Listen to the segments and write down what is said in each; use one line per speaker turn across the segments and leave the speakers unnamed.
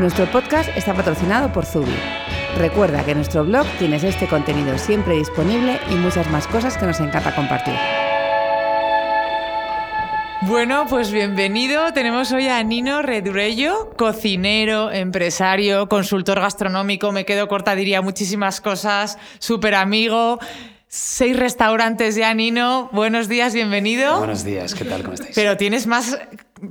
Nuestro podcast está patrocinado por Zubi. Recuerda que en nuestro blog tienes este contenido siempre disponible y muchas más cosas que nos encanta compartir.
Bueno, pues bienvenido. Tenemos hoy a Nino Redurello, cocinero, empresario, consultor gastronómico. Me quedo corta, diría muchísimas cosas. Súper amigo. Seis restaurantes ya, Nino. Buenos días, bienvenido.
Buenos días, ¿qué tal? ¿Cómo estáis?
Pero tienes más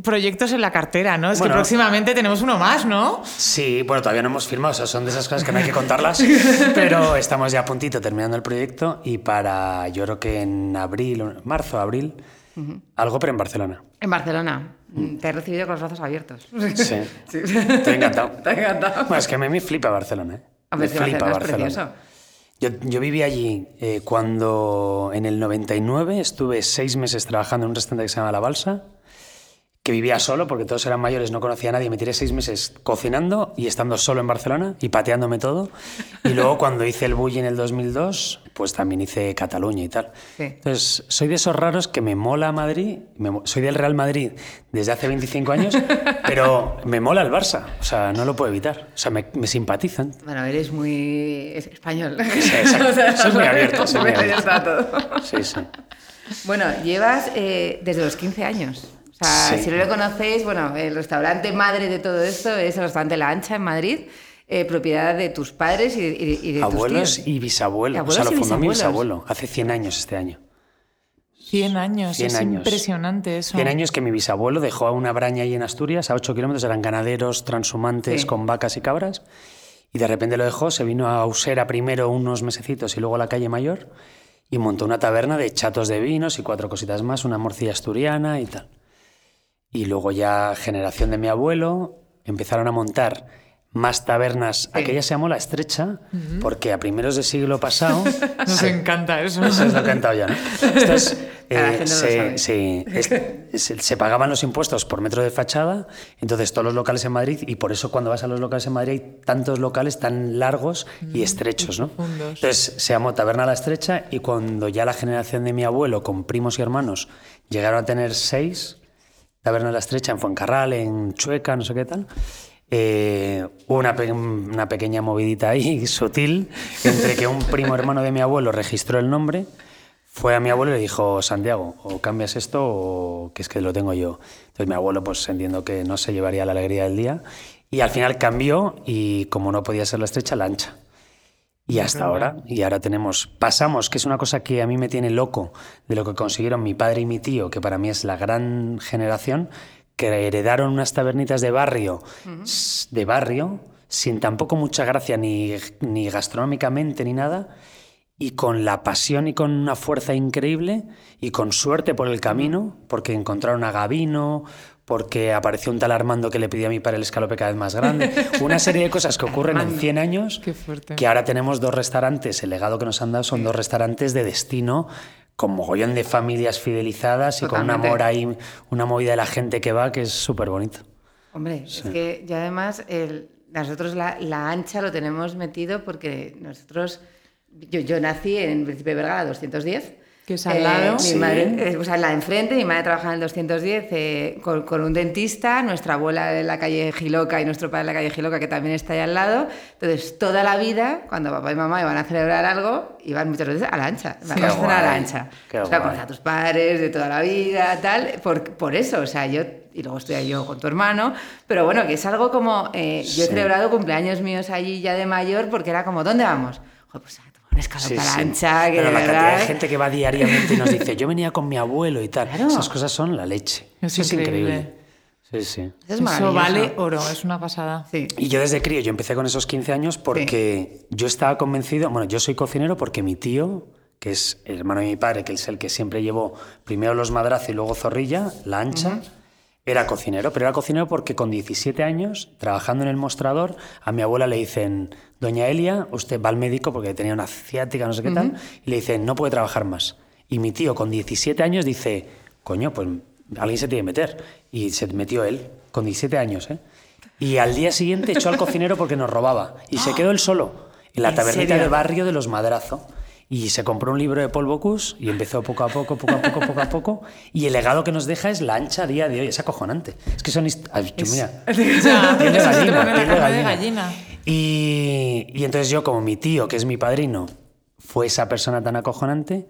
proyectos en la cartera, ¿no? Es que próximamente tenemos uno más, ¿no?
Sí, bueno, todavía no hemos firmado, o sea, son de esas cosas que no hay que contarlas, pero estamos ya a puntito terminando el proyecto y para, yo creo que en abril, marzo, abril, algo, pero en Barcelona.
En Barcelona. Mm, te he recibido con los brazos abiertos.
Sí. Estoy encantado.
Te encantado.
Bueno, es que a mí me flipa Barcelona, ¿eh?
me flipa Barcelona.
Yo, yo, viví allí eh, cuando en el 99 estuve seis meses trabajando en un restaurante que se llama La Balsa que vivía solo porque todos eran mayores, no conocía a nadie. Me tiré seis meses cocinando y estando solo en Barcelona y pateándome todo. Y luego cuando hice el Bulli en el 2002, pues también hice Cataluña y tal. Entonces, soy de esos raros que me mola Madrid. soy del Real Madrid desde hace 25 años, pero me mola el Barça. O sea, no lo puedo evitar. O sea, me, simpatizan.
Bueno, eres muy español.
Sí, soy muy abierto. Soy muy abierto. Sí, sí.
Bueno, llevas eh, desde los 15 años. O sea, si no lo conocéis, bueno, el restaurante madre de todo esto es el restaurante La Ancha en Madrid. Eh, propiedad de tus padres y, y, de
Abuelos
tus tíos.
y bisabuelos. o sea, lo fundó mi bisabuelo hace 100 años este año.
100 años, 100 es años. impresionante eso.
100 años que mi bisabuelo dejó a una braña ahí en Asturias, a 8 kilómetros, eran ganaderos transhumantes con vacas y cabras, y de repente lo dejó, se vino a Usera primero unos mesecitos y luego a la calle Mayor, y montó una taberna de chatos de vinos y cuatro cositas más, una morcilla asturiana y tal. Y luego ya generación de mi abuelo empezaron a montar más tabernas. Aquella se llamó La Estrecha, porque a primeros de siglo pasado...
Nos se, encanta eso.
Eso es lo que ya, ¿no? eh, se, se, pagaban los impuestos por metro de fachada, entonces todos los locales en Madrid, y por eso cuando vas a los locales en Madrid hay tantos locales tan largos y estrechos, ¿no? Entonces se llamó Taberna La Estrecha y cuando ya la generación de mi abuelo, con primos y hermanos, llegaron a tener seis Taberna la Estrecha en Fuencarral, en Chueca, no sé qué tal. Eh, una, una, pequeña movidita ahí, sutil, entre que un primo hermano de mi abuelo registró el nombre, fue a mi abuelo y le dijo, Santiago, o cambias esto o que es que lo tengo yo. Entonces mi abuelo, pues entiendo que no se llevaría la alegría del día, y al final cambió y como no podía ser la estrecha, la ancha. Y hasta ahora, y ahora tenemos, pasamos, que es una cosa que a mí me tiene loco de lo que consiguieron mi padre y mi tío, que para mí es la gran generación, que heredaron unas tabernitas de barrio, de barrio, sin tampoco mucha gracia ni, ni gastronómicamente ni nada, y con la pasión y con una fuerza increíble y con suerte por el camino, porque encontraron a Gavino, porque apareció un tal Armando que le pidió a mi padre el escalope cada vez más grande. Una serie de cosas que ocurren en 100 años, que ahora tenemos dos restaurantes, el legado que nos han dado son dos restaurantes de destino con mogollón de familias fidelizadas y con un amor ahí, una movida de la gente que va que es súper bonito.
Hombre, es que ya además nosotros la, la, ancha lo tenemos metido porque nosotros, yo, yo nací en Príncipe Vergara 210
que es al lado.
Eh, mi madre, eh, o sea, la de enfrente, mi madre trabaja en el 210 eh, con, con, un dentista, nuestra abuela en la calle Giloca y nuestro padre en la calle Giloca, que también está ahí al lado. Entonces, toda la vida, cuando papá y mamá iban a celebrar algo, iban muchas veces a la ancha. a la ancha. o sea, con a tus padres de toda la vida, tal. Por, por eso, o sea, yo y luego estoy yo con tu hermano, pero bueno, que es algo como, yo he celebrado cumpleaños míos allí ya de mayor porque era como, ¿dónde vamos? pues una ancha, que
Pero la cantidad de gente que va diariamente y nos dice, yo venía con mi abuelo y tal. Esas cosas son la leche. Es, es increíble. Sí, sí.
Es Eso vale oro, es una pasada.
Y yo desde crío, yo empecé con esos 15 años porque yo estaba convencido, bueno, yo soy cocinero porque mi tío, que es el hermano de mi padre, que es el que siempre llevó primero los madrazos y luego zorrilla, la ancha, Era cocinero, pero era cocinero porque con 17 años, trabajando en el mostrador, a mi abuela le dicen, doña Elia, usted va al médico porque tenía una ciática, no sé qué tal, y le dicen, no puede trabajar más. Y mi tío, con 17 años, dice, coño, pues alguien se tiene que meter. Y se metió él, con 17 años, ¿eh? Y al día siguiente echó al cocinero porque nos robaba. Y se quedó él solo, en la tabernita del barrio de los Madrazo. Y se compró un libro de Paul Bocuse y empezó poco a poco, poco a poco, poco a poco. Y el legado que nos deja es la ancha día de hoy. Es acojonante. Es que son... Mira,
gallina.
Y, y entonces yo, como mi tío, que es mi padrino, fue esa persona tan acojonante,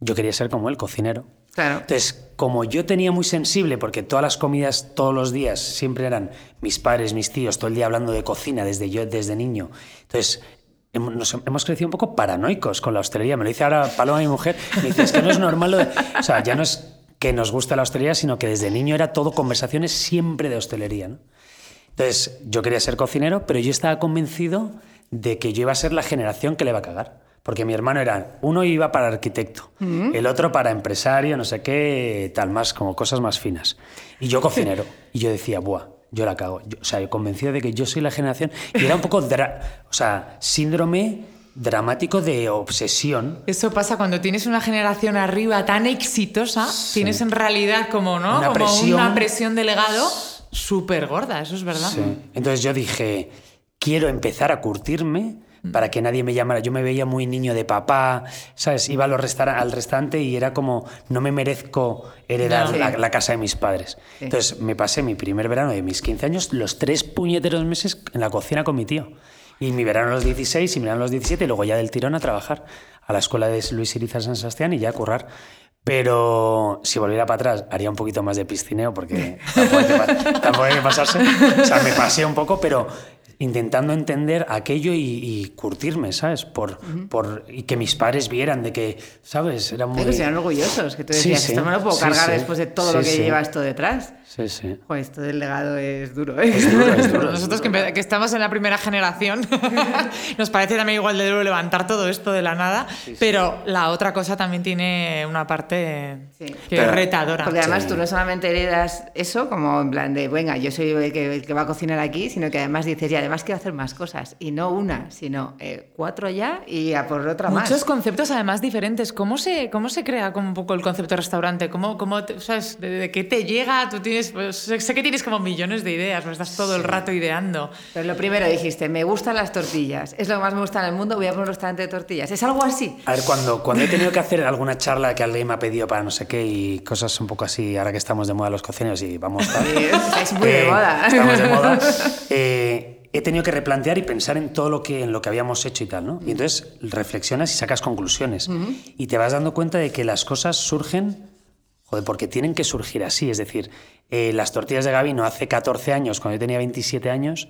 yo quería ser como él, cocinero.
Claro.
Entonces, como yo tenía muy sensible, porque todas las comidas todos los días siempre eran mis padres, mis tíos, todo el día hablando de cocina desde yo, desde niño. Entonces, nos hemos crecido un poco paranoicos con la hostelería. Me lo dice ahora Paloma, mi mujer, me dice, es que no es normal lo de... O sea, ya no es que nos gusta la hostelería, sino que desde niño era todo conversaciones siempre de hostelería. ¿no? Entonces, yo quería ser cocinero, pero yo estaba convencido de que yo iba a ser la generación que le va a cagar. Porque mi hermano era, uno iba para arquitecto, mm. el otro para empresario, no sé qué, tal, más, como cosas más finas. Y yo cocinero. Y yo decía, buah, yo la cago. o sea, convencido de que yo soy la generación. Y era un poco, o sea, síndrome dramático de obsesión.
Eso pasa cuando tienes una generación arriba tan exitosa, tienes en realidad como, ¿no? Una como presión, una presión de legado súper gorda, eso es verdad. Sí.
Entonces yo dije, quiero empezar a curtirme. Para que nadie me llamara. Yo me veía muy niño de papá, ¿sabes? Iba al restaurante y era como, no me merezco heredar la, casa de mis padres. Entonces me pasé mi primer verano de mis 15 años, los tres puñeteros meses en la cocina con mi tío. Y mi verano a los 16 y mi verano a los 17 y luego ya del tirón a trabajar a la escuela de Luis Iriza San Sebastián y ya a currar. Pero si volviera para atrás, haría un poquito más de piscineo porque tampoco hay que, pasarse. O sea, me pasé un poco, pero intentando entender aquello y, curtirme, ¿sabes? Por, por, y que mis padres vieran de que, ¿sabes?
Era muy... Que orgullosos, que tú decías, esto me lo puedo cargar después de todo lo que lleva esto detrás.
Sí, sí.
Pues esto del legado es duro, ¿eh?
Es duro, es duro.
Nosotros Que, que, estamos en la primera generación, nos parece también igual de duro levantar todo esto de la nada, pero la otra cosa también tiene una parte que es retadora.
Porque además tú no solamente heredas eso, como en plan de, venga, yo soy el que, va a cocinar aquí, sino que además dices, y además quiero hacer más cosas. Y no una, sino eh, cuatro ya y a por otra
más. Muchos conceptos además diferentes. ¿Cómo se, cómo se crea como un poco el concepto de restaurante? ¿Cómo, cómo ¿sabes? ¿De, de qué te llega? Tú tienes pues, sé que tienes como millones de ideas, me estás todo el rato ideando.
Pero lo primero dijiste, me gustan las tortillas, es lo que más me gusta en el mundo, voy a poner un restaurante de tortillas. ¿Es algo así?
A ver, cuando, cuando he tenido que hacer alguna charla que alguien me ha pedido para no sé qué y cosas un poco así, ahora que estamos de moda los cocineros y vamos...
a estáis muy de moda.
Estamos de moda. Eh, he tenido que replantear y pensar en todo lo que, en lo que habíamos hecho y tal, ¿no? Y entonces reflexionas y sacas conclusiones. Y te vas dando cuenta de que las cosas surgen Joder, porque tienen que surgir así. Es decir, eh, las tortillas de Gabino hace 14 años, cuando yo tenía 27 años,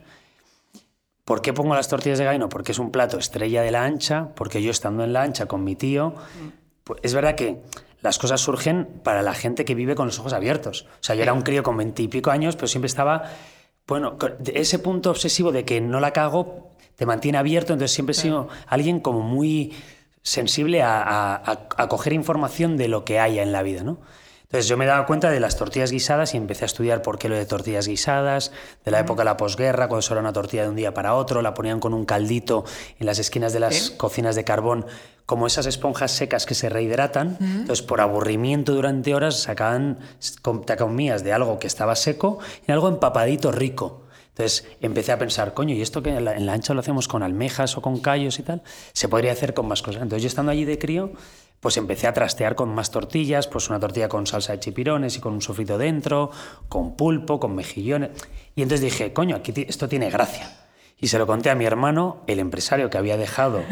¿por qué pongo las tortillas de Gabino? Porque es un plato estrella de la ancha, porque yo estando en la ancha con mi tío, pues es verdad que las cosas surgen para la gente que vive con los ojos abiertos. O sea, yo era un crío con 20 y pico años, pero siempre estaba, bueno, ese punto obsesivo de que no la cago te mantiene abierto, entonces siempre he sido alguien como muy sensible a, a, a coger información de lo que haya en la vida, ¿no? Entonces yo me daba cuenta de las tortillas guisadas y empecé a estudiar por qué lo de tortillas guisadas, de la época de la posguerra, cuando eso era una tortilla de un día para otro, la ponían con un caldito en las esquinas de las cocinas de carbón, como esas esponjas secas que se rehidratan. Entonces por aburrimiento durante horas sacaban, te comías de algo que estaba seco y algo empapadito rico. Entonces empecé a pensar, coño, ¿y esto que en la, ancha lo hacemos con almejas o con callos y tal? Se podría hacer con más cosas. Entonces yo estando allí de crío pues empecé a trastear con más tortillas, pues una tortilla con salsa de chipirones y con un sofrito dentro, con pulpo, con mejillones. Y entonces dije, coño, aquí esto tiene gracia. Y se lo conté a mi hermano, el empresario que había dejado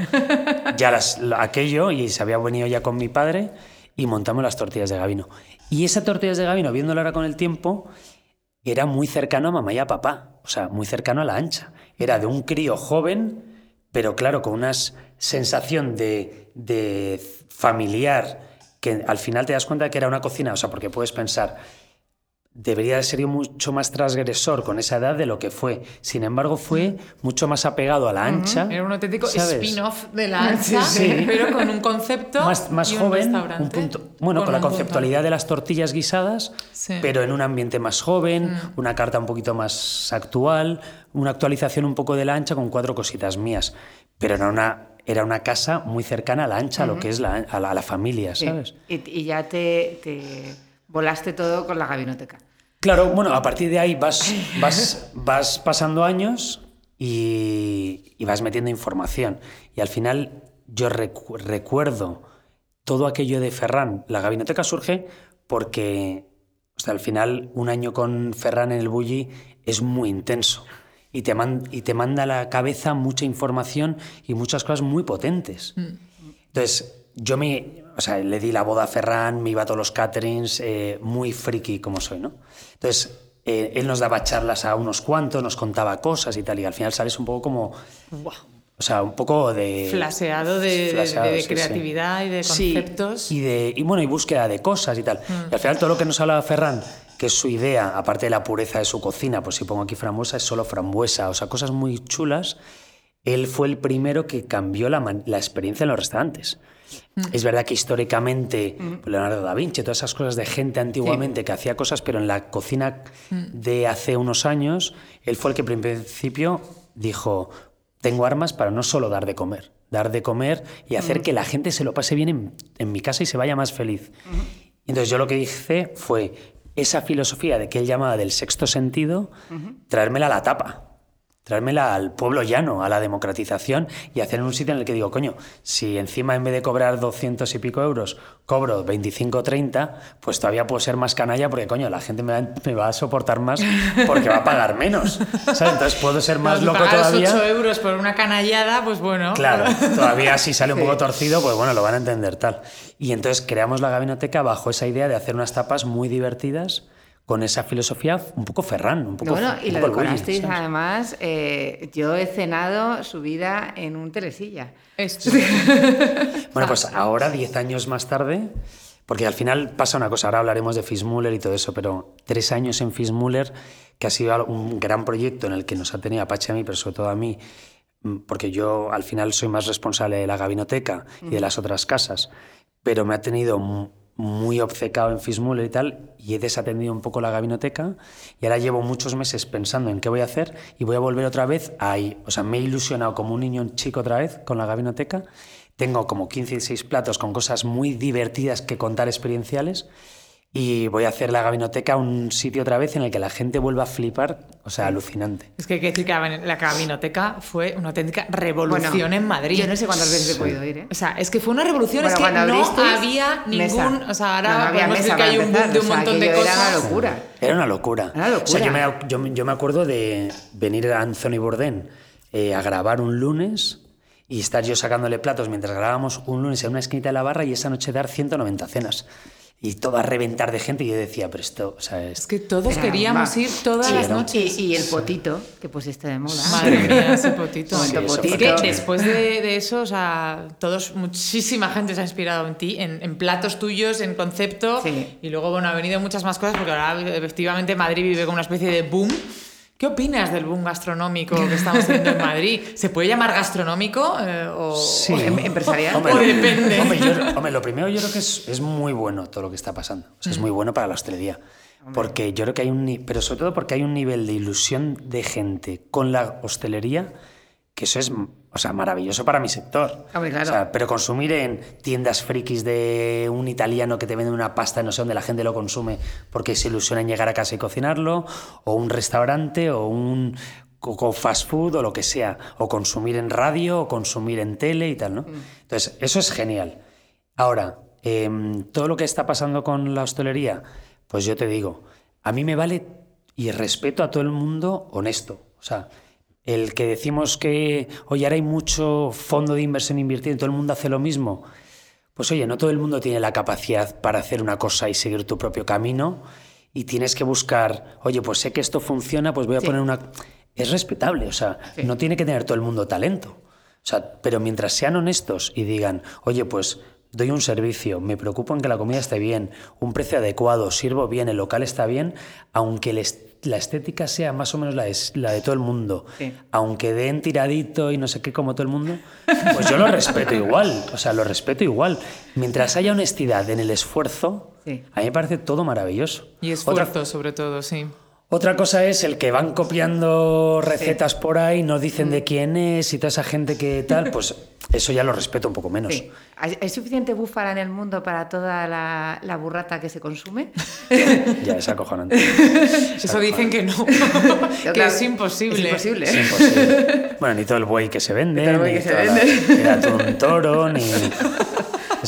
ya aquello y se había venido ya con mi padre y montamos las tortillas de Gabino. Y esa tortillas de Gabino, viéndola ahora con el tiempo, era muy cercano a mamá y a papá, o sea, muy cercano a la ancha. Era de un crío joven, pero claro, con una sensación de, de familiar que al final te das cuenta que era una cocina, o sea, porque puedes pensar, debería ser mucho más transgresor con esa edad de lo que fue. Sin embargo, fue mucho más apegado a la ancha.
Era un auténtico spin-off de la ancha, pero con un concepto
más, más joven, un, punto, bueno, con, la conceptualidad de las tortillas guisadas, pero en un ambiente más joven, mm. una carta un poquito más actual, una actualización un poco de la ancha con cuatro cositas mías, pero era una era una casa muy cercana a la ancha, a lo que es la, a, la, familia, ¿sabes?
Y, ya te, te volaste todo con la gabinoteca.
Claro, bueno, a partir de ahí vas, vas, vas pasando años y, vas metiendo información. Y al final yo recuerdo todo aquello de Ferran. La gabinoteca surge porque o al final un año con Ferran en el Bulli es muy intenso y te, y te manda a la cabeza mucha información y muchas cosas muy potentes. Mm. Entonces, yo me, o sea, le di la boda a Ferran, me iba a todos los caterings, eh, muy friki como soy, ¿no? Entonces, eh, él nos daba charlas a unos cuantos, nos contaba cosas y tal, y al final sales un poco como... O sea, un poco de...
Flaseado de, creatividad y de conceptos.
y, de, y bueno, y búsqueda de cosas y tal. Mm. Y al final todo lo que nos hablaba Ferran, que es su idea, aparte de la pureza de su cocina, pues si pongo aquí frambuesa, es solo frambuesa, o sea, cosas muy chulas, él fue el primero que cambió la, la experiencia en los restaurantes. Mm. Es verdad que históricamente mm. pues, Leonardo da Vinci, todas esas cosas de gente antiguamente que hacía cosas, pero en la cocina mm. de hace unos años, él fue el que en principio dijo, tengo armas para no solo dar de comer, dar de comer y hacer que la gente se lo pase bien en, mi casa y se vaya más feliz. Entonces yo lo que hice fue esa filosofía de que él llamaba del sexto sentido, traérmela a la tapa traérmela al pueblo llano, a la democratización y hacer un sitio en el que digo, coño, si encima en vez de cobrar 200 y pico euros cobro 25 o 30, pues todavía puedo ser más canalla porque, coño, la gente me va, a soportar más porque va a pagar menos. Entonces puedo ser más loco todavía.
8 euros por una canallada, pues bueno.
Claro, todavía si sale un poco torcido, pues bueno, lo van a entender tal. Y entonces creamos la gabinoteca bajo esa idea de hacer unas tapas muy divertidas con esa filosofía un poco Ferran, un poco
Bueno, y lo decorasteis además, eh, yo he cenado su vida en un telesilla.
bueno, pues ahora, diez años más tarde, porque al final pasa una cosa, ahora hablaremos de Fismuller y todo eso, pero tres años en Fismuller, que ha sido un gran proyecto en el que nos ha tenido Apache a mí, pero sobre todo a mí, mm, porque yo al final soy más responsable de la gabinoteca y de las otras casas, pero me ha tenido muy obcecado en Fismuller y tal, y he desatendido un poco la gabinoteca, y ahora llevo muchos meses pensando en qué voy a hacer, y voy a volver otra vez ahí. O sea, me he ilusionado como un niño chico otra vez con la gabinoteca. Tengo como 15 y 16 platos con cosas muy divertidas que contar experienciales, y voy a hacer la gabinoteca un sitio otra vez en el que la gente vuelva a flipar, o sea, alucinante.
Es que hay que decir que la gabinoteca fue una auténtica revolución en Madrid.
Yo no sé cuántas veces he podido ir, ¿eh?
O sea, es que fue una revolución, es que no había ningún... O sea, ahora no, podemos decir que hay un boom de un montón de cosas.
Era una locura.
Era una locura. Era locura. O sea, yo me, yo, me, acuerdo de venir a Anthony Bourdain eh, a grabar un lunes y estar yo sacándole platos mientras grabábamos un lunes en una esquinita de la barra y esa noche dar 190 cenas y todo a reventar de gente. Y yo decía, pero esto, o sea,
es, que todos queríamos ir todas las noches.
Y, el potito, que pues está de moda.
Madre mía, ese potito. que después de, eso, o sea, todos, muchísima gente se ha inspirado en ti, en, platos tuyos, en concepto, y luego, bueno, ha venido muchas más cosas, porque ahora efectivamente Madrid vive como una especie de boom ¿Qué opinas del boom gastronómico que estamos teniendo en Madrid? ¿Se puede llamar gastronómico eh, o, em, empresarial?
Hombre, depende? Hombre, lo primero yo creo que es, muy bueno todo lo que está pasando. es muy bueno para la hostelería. Porque yo creo que hay un... Pero sobre todo porque hay un nivel de ilusión de gente con la hostelería que eso es o sea, maravilloso para mi sector. pero consumir en tiendas frikis de un italiano que te vende una pasta no sé dónde la gente lo consume porque se ilusiona en llegar a casa y cocinarlo, o un restaurante, o un fast food, o lo que sea, o consumir en radio, o consumir en tele y tal, ¿no? Mm. Entonces, eso es genial. Ahora, em, todo lo que está pasando con la hostelería, pues yo te digo, a mí me vale y respeto a todo el mundo honesto. O sea, el que decimos que, oye, ahora hay mucho fondo de inversión invirtiendo, todo el mundo hace lo mismo. Pues oye, no todo el mundo tiene la capacidad para hacer una cosa y seguir tu propio camino y tienes que buscar, oye, pues sé que esto funciona, pues voy a poner una... Es respetable, o sea, no tiene que tener todo el mundo talento. O sea, pero mientras sean honestos y digan, oye, pues doy un servicio, me preocupo en que la comida esté bien, un precio adecuado, sirvo bien, el local está bien, aunque la estética sea más o menos la de, la de todo el mundo, aunque den tiradito y no sé qué como todo el mundo, pues yo lo respeto igual, o sea, lo respeto igual. Mientras haya honestidad en el esfuerzo, a mí me parece todo maravilloso.
Y esfuerzo sobre todo, sí.
Otra cosa es el que van copiando recetas por ahí, no dicen de mm. quién es y toda esa gente que tal, pues eso ya lo respeto un poco menos.
¿Hay suficiente búfala en el mundo para toda la, burrata que se consume?
ya, es acojonante.
Eso dicen que no, que es imposible.
Es imposible.
Bueno, ni todo el buey que se vende, ni, el se vende. un toro, ni...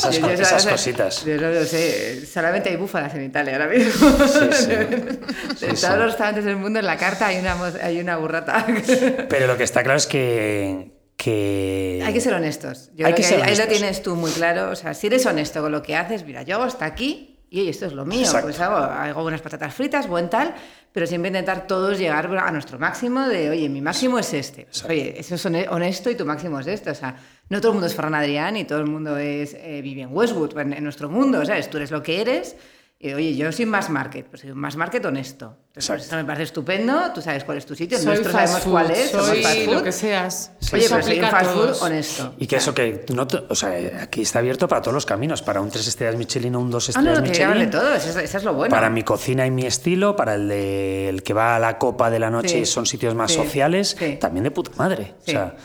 Esas, cositas.
Yo no lo sé. Solamente hay búfalas en Italia ahora mismo. en todos los restaurantes del mundo, en la carta hay una, hay una burrata.
Pero lo que está claro es que, que...
Hay que ser honestos. Yo creo que, ahí, lo tienes tú muy claro. O sea, si eres honesto con lo que haces, mira, yo hago hasta aquí y esto es lo mío. Pues hago, hago unas patatas fritas, buen tal, pero siempre intentar todos llegar a nuestro máximo de, oye, mi máximo es este. Oye, eso es honesto y tu máximo es este. O sea, no todo el mundo es Ferran Adrián y todo el mundo es eh, Vivian Westwood en, nuestro mundo, ¿sabes? Tú eres lo que eres. Y, oye, yo soy más market, pues soy un más market honesto. Pues eso me parece estupendo, tú sabes cuál es tu sitio, nosotros sabemos cuál es,
soy fast food. lo que seas.
oye, pero soy un fast food honesto.
Y que eso que, no o sea, aquí está abierto para todos los caminos, para un tres estrellas Michelin o un dos estrellas ah, no, Michelin.
de todo, eso, es lo bueno.
Para mi cocina y mi estilo, para el, de, el que va a la copa de la noche y son sitios más sociales, también de puta madre. O sea,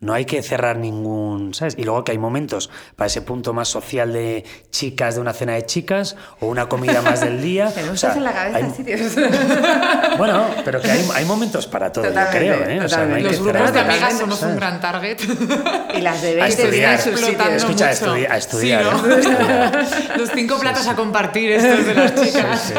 no hay que cerrar ningún, ¿sabes? Y luego que hay momentos para ese punto más social de chicas, de una cena de chicas, o una comida más del día.
Te o sea, en la cabeza sitios.
Bueno, pero que hay, hay momentos para todo, yo creo, ¿eh? O sea, no hay
Los
que
grupos de amigas somos un gran target.
Y las de 20 días
explotando Escucha, a, estudi a estudiar.
Sí, ¿no? Los cinco platos a compartir estos de las chicas.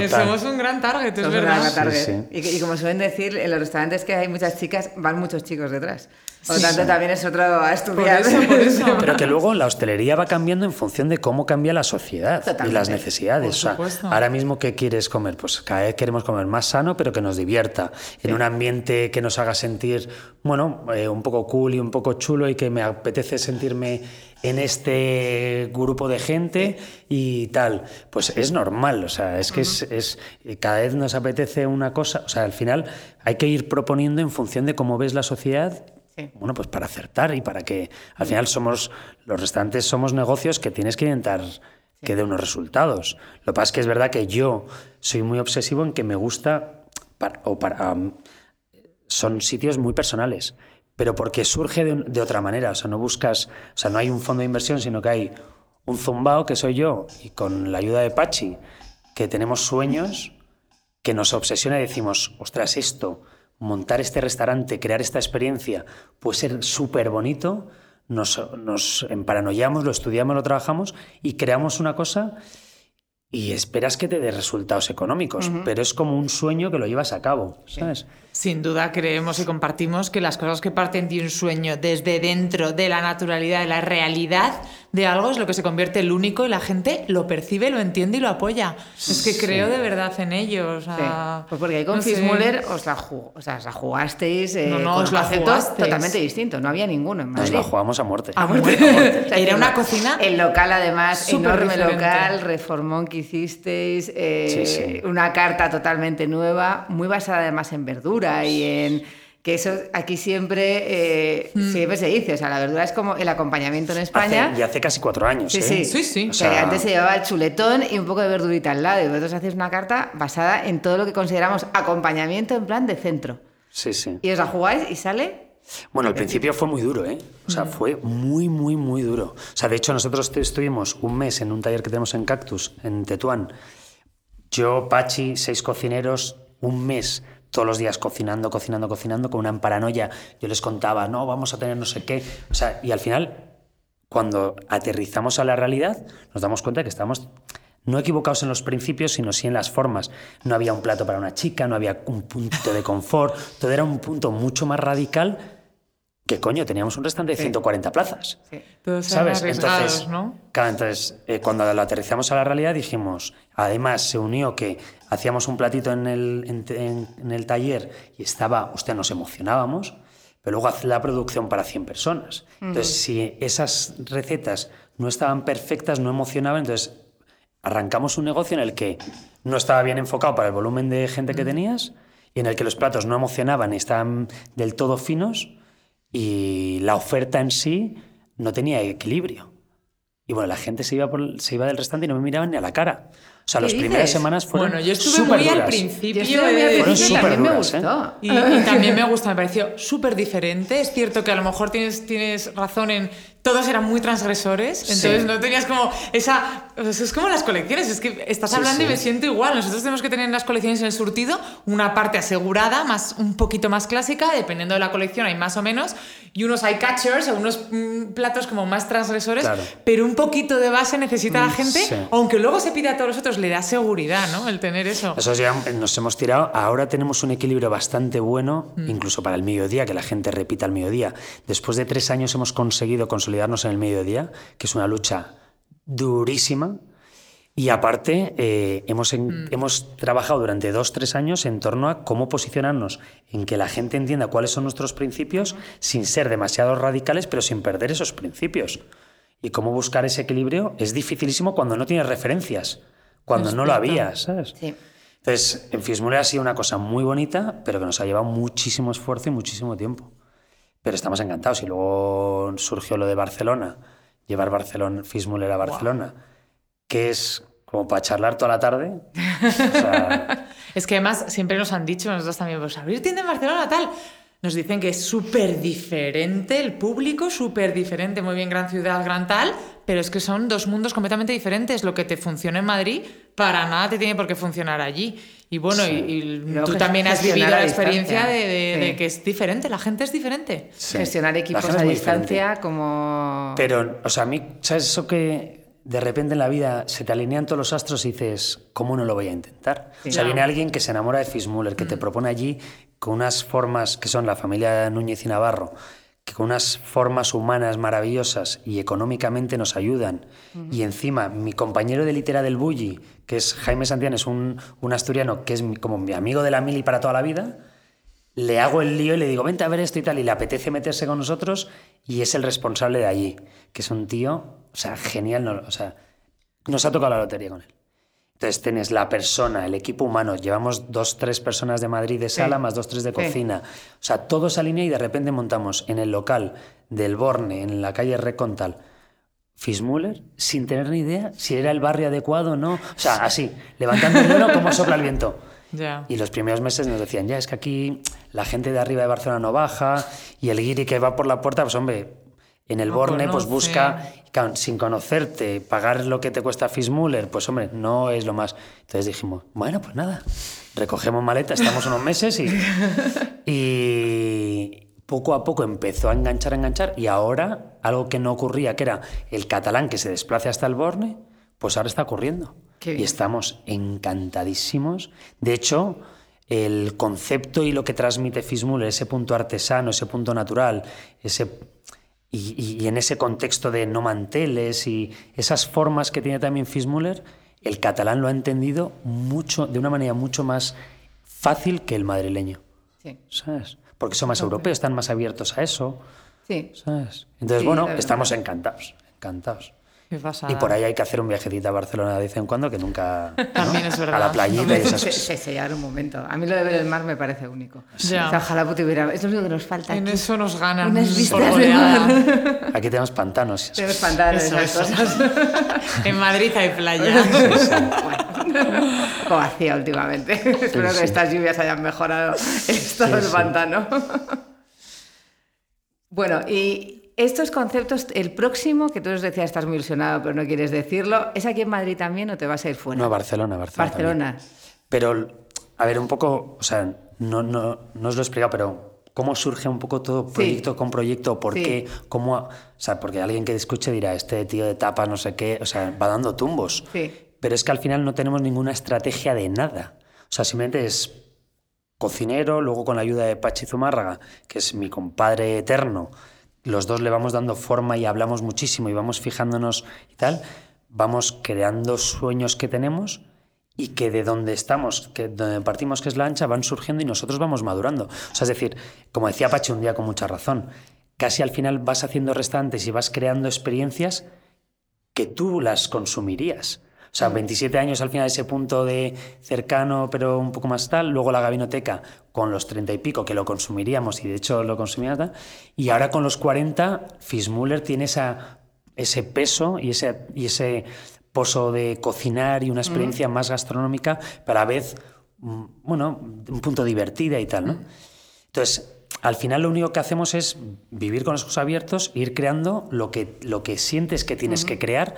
Sí, somos un gran target, es verdad.
Y, como suelen decir, en los restaurantes que hay muchas chicas, van muchos chicos detrás. Por lo tanto, también es otro a estudiar.
Pero que luego la hostelería va cambiando en función de cómo cambia la sociedad y las necesidades. ahora mismo, ¿qué quieres comer? Pues cada vez queremos comer más sano, pero que nos divierta, en un ambiente que nos haga sentir, bueno, eh, un poco cool y un poco chulo y que me apetece sentirme en este grupo de gente y tal. Pues es normal, o sea, es que es, es, cada vez nos apetece una cosa, o sea, al final hay que ir proponiendo en función de cómo ves la sociedad bueno, pues para acertar y para que al final somos, los restantes somos negocios que tienes que intentar que dé unos resultados. Lo que pasa es que es verdad que yo soy muy obsesivo en que me gusta, o para, son sitios muy personales, pero porque surge de, otra manera, o sea, no buscas, o sea, no hay un fondo de inversión, sino que hay un zumbao que soy yo y con la ayuda de Pachi, que tenemos sueños, que nos obsesiona y decimos, ostras, esto montar este restaurante, crear esta experiencia, puede ser súper bonito, nos, nos emparanoiamos, lo estudiamos, lo trabajamos y creamos una cosa y esperas que te dé resultados económicos, pero es como un sueño que lo llevas a cabo, ¿sabes?
Sin duda creemos y compartimos que las cosas que parten de un sueño desde dentro de la naturalidad, de la realidad de algo es lo que se convierte en el único y la gente lo percibe, lo entiende y lo apoya. Es que creo de verdad en ello.
Pues porque ahí con no Fismuller os, la o sea, os la jugasteis eh, no, no, os la totalmente distinto. No había ninguno en Madrid.
Nos la jugamos a muerte.
A muerte. Era una cocina.
El local, además, enorme local, reformón que hicisteis, eh, una carta totalmente nueva, muy basada además en verdura y en que eso aquí siempre, eh, mm. siempre se dice, o sea, la verdura es como el acompañamiento en España.
y hace casi cuatro años.
Sí,
¿eh?
sí, sí.
O sea, antes se llevaba el chuletón y un poco de verdurita al lado, y vosotros hacéis una carta basada en todo lo que consideramos acompañamiento en plan de centro.
Sí, sí.
Y os la jugáis y sale
bueno, al principio fue muy duro, ¿eh? O sea, mm. fue muy, muy, muy duro. O sea, de hecho, nosotros estuvimos un mes en un taller que tenemos en Cactus, en Tetuán. Yo, Pachi, seis cocineros, un mes todos los días cocinando, cocinando, cocinando, con una paranoia. Yo les contaba, no, vamos a tener no sé qué. O sea, y al final, cuando aterrizamos a la realidad, nos damos cuenta de que estamos no equivocados en los principios, sino sí en las formas. No había un plato para una chica, no había un punto de confort, todo era un punto mucho más radical que coño, teníamos un restaurante de 140 plazas.
Sí. Todos ¿Sabes? Entonces, ¿no?
Claro, entonces eh, cuando lo aterrizamos a la realidad dijimos, además se unió que hacíamos un platito en el, en, el taller y estaba, usted nos emocionábamos, pero luego haz la producción para 100 personas. Entonces, si esas recetas no estaban perfectas, no emocionaban, entonces arrancamos un negocio en el que no estaba bien enfocado para el volumen de gente que tenías y en el que los platos no emocionaban, estaban del todo finos y la oferta en sí no tenía equilibrio. Y bueno, la gente se iba, se iba del restaurante y no me miraban ni a la cara. O sea, las primeras semanas fueron
Bueno, yo estuve muy al principio. Yo
fueron súper me gustó.
¿eh? Y, y, también me gusta, me pareció súper diferente. Es cierto que a lo mejor tienes, tienes razón en todos eran muy transgresores, entonces no tenías como esa... es como las colecciones, es que estás hablando y me siento igual. Nosotros tenemos que tener en las colecciones en el surtido una parte asegurada, más, un poquito más clásica, dependiendo de la colección hay más o menos, y unos eye catchers o unos mm, platos como más transgresores, pero un poquito de base necesita la mm, gente, aunque luego se pide a todos los otros, le da seguridad, ¿no? El tener eso.
Eso ya nos hemos tirado. Ahora tenemos un equilibrio bastante bueno, mm. incluso para el mediodía, que la gente repita el mediodía. Después de tres años hemos conseguido consolidar en el mediodía, que es una lucha durísima. Y aparte, eh, hemos, mm. hemos trabajado durante dos, tres años en torno a cómo posicionarnos, en que la gente entienda cuáles son nuestros principios, sin ser demasiado radicales, pero sin perder esos principios. Y cómo buscar ese equilibrio es dificilísimo cuando no tienes referencias, cuando no lo había, ¿sabes? Entonces, en Fismule ha sido una cosa muy bonita, pero que nos ha llevado muchísimo esfuerzo y muchísimo tiempo. Pero estamos encantados. Y luego surgió lo de Barcelona, llevar Barcelona, Fismuller a Barcelona, que es como para charlar toda la tarde.
es que además siempre nos han dicho, nosotros también, pues abrir tienda en Barcelona, tal. Nos dicen que es súper diferente el público, súper diferente, muy bien, gran ciudad, gran tal, pero es que son dos mundos completamente diferentes. Lo que te funciona en Madrid, para nada te tiene por qué funcionar allí. Y bueno, y, tú también has vivido la experiencia de, que es diferente, la gente es diferente.
Gestionar equipos a distancia como...
Pero, o sea, a mí, ¿sabes eso que de repente en la vida se te alinean todos los astros y dices, ¿cómo no lo voy a intentar? o sea, viene alguien que se enamora de Fismuller, que te mm. propone allí con unas formas que son la familia Núñez y Navarro, que con unas formas humanas maravillosas y económicamente nos ayudan. Y encima, mi compañero de litera del Bulli, que es Jaime Santián, es un, asturiano que es como mi amigo de la mili para toda la vida, le hago el lío y le digo, vente a ver esto y tal, y le apetece meterse con nosotros y es el responsable de allí, que es un tío, o sea, genial, o sea, nos ha tocado la lotería con él. Entonces tienes la persona, el equipo humano, llevamos dos, tres personas de Madrid de sala, más dos, tres de cocina. O sea, todo se alinea y de repente montamos en el local del Borne, en la calle Recontal, Fismuller, sin tener ni idea si era el barrio adecuado o no. O sea, así, levantando el vuelo como sopla el viento. Y los primeros meses nos decían, ya, es que aquí la gente de arriba de Barcelona no baja y el guiri que va por la puerta, pues hombre, en el Borne, pues busca, sin conocerte, pagar lo que te cuesta Fismuller, pues hombre, no es lo más. Entonces dijimos, bueno, pues nada, recogemos maleta, estamos unos meses y, y poco a poco empezó a enganchar, a enganchar y ahora algo que no ocurría, que era el catalán que se desplace hasta el Borne, pues ahora está ocurriendo. Y estamos encantadísimos. De hecho, el concepto y lo que transmite Fismuller, ese punto artesano, ese punto natural, ese y, en ese contexto de no manteles y esas formas que tiene también Fismuller, el catalán lo ha entendido mucho, de una manera mucho más fácil que el madrileño. Sí. ¿Sabes? Porque son más europeos, están más abiertos a eso. Sí. ¿Sabes? Entonces, bueno, estamos encantados, encantados. Y por ahí hay que hacer un viajecito a Barcelona de vez en cuando, que nunca.
También es verdad.
A la playita y esas
cosas. sellar un momento. A mí lo de ver el mar me parece único. Ya. O sea, ojalá pudiera. Es lo único que nos falta.
En eso nos ganan.
Unas vistas de mar.
Aquí tenemos pantanos.
Tenemos pantanos, esas cosas.
en Madrid hay playa.
bueno, poco vacía últimamente. Espero que estas lluvias hayan mejorado el estado del pantano. bueno, y estos conceptos, el próximo, que tú nos decías, estás muy ilusionado, pero no quieres decirlo, ¿es aquí en Madrid también o te vas a ir fuera?
No, Barcelona, Barcelona.
Barcelona.
Pero, a ver, un poco, o sea, no, no, no os lo he explicado, pero ¿cómo surge un poco todo proyecto con proyecto? ¿Por qué? ¿Cómo? O sea, porque alguien que escuche dirá, este tío de tapa, no sé qué, o sea, va dando tumbos. Sí. Pero es que al final no tenemos ninguna estrategia de nada. O sea, simplemente es cocinero, luego con la ayuda de Pachi Zumárraga, que es mi compadre eterno, los dos le vamos dando forma y hablamos muchísimo y vamos fijándonos y tal, vamos creando sueños que tenemos y que de donde estamos, que donde partimos, que es la ancha, van surgiendo y nosotros vamos madurando. O sea, es decir, como decía Pachi un día con mucha razón, casi al final vas haciendo restantes y vas creando experiencias que tú las consumirías. O sea, 27 años al final ese punto de cercano, pero un poco más tal. Luego la gabinoteca con los 30 y pico, que lo consumiríamos y de hecho lo consumíamos. Y ahora con los 40, Fismuller tiene esa, ese peso y ese, y ese pozo de cocinar y una experiencia más gastronómica, pero a la vez, mm, bueno, un punto divertida y tal, ¿no? Entonces, al final lo único que hacemos es vivir con los ojos abiertos, ir creando lo que, lo que sientes que tienes que crear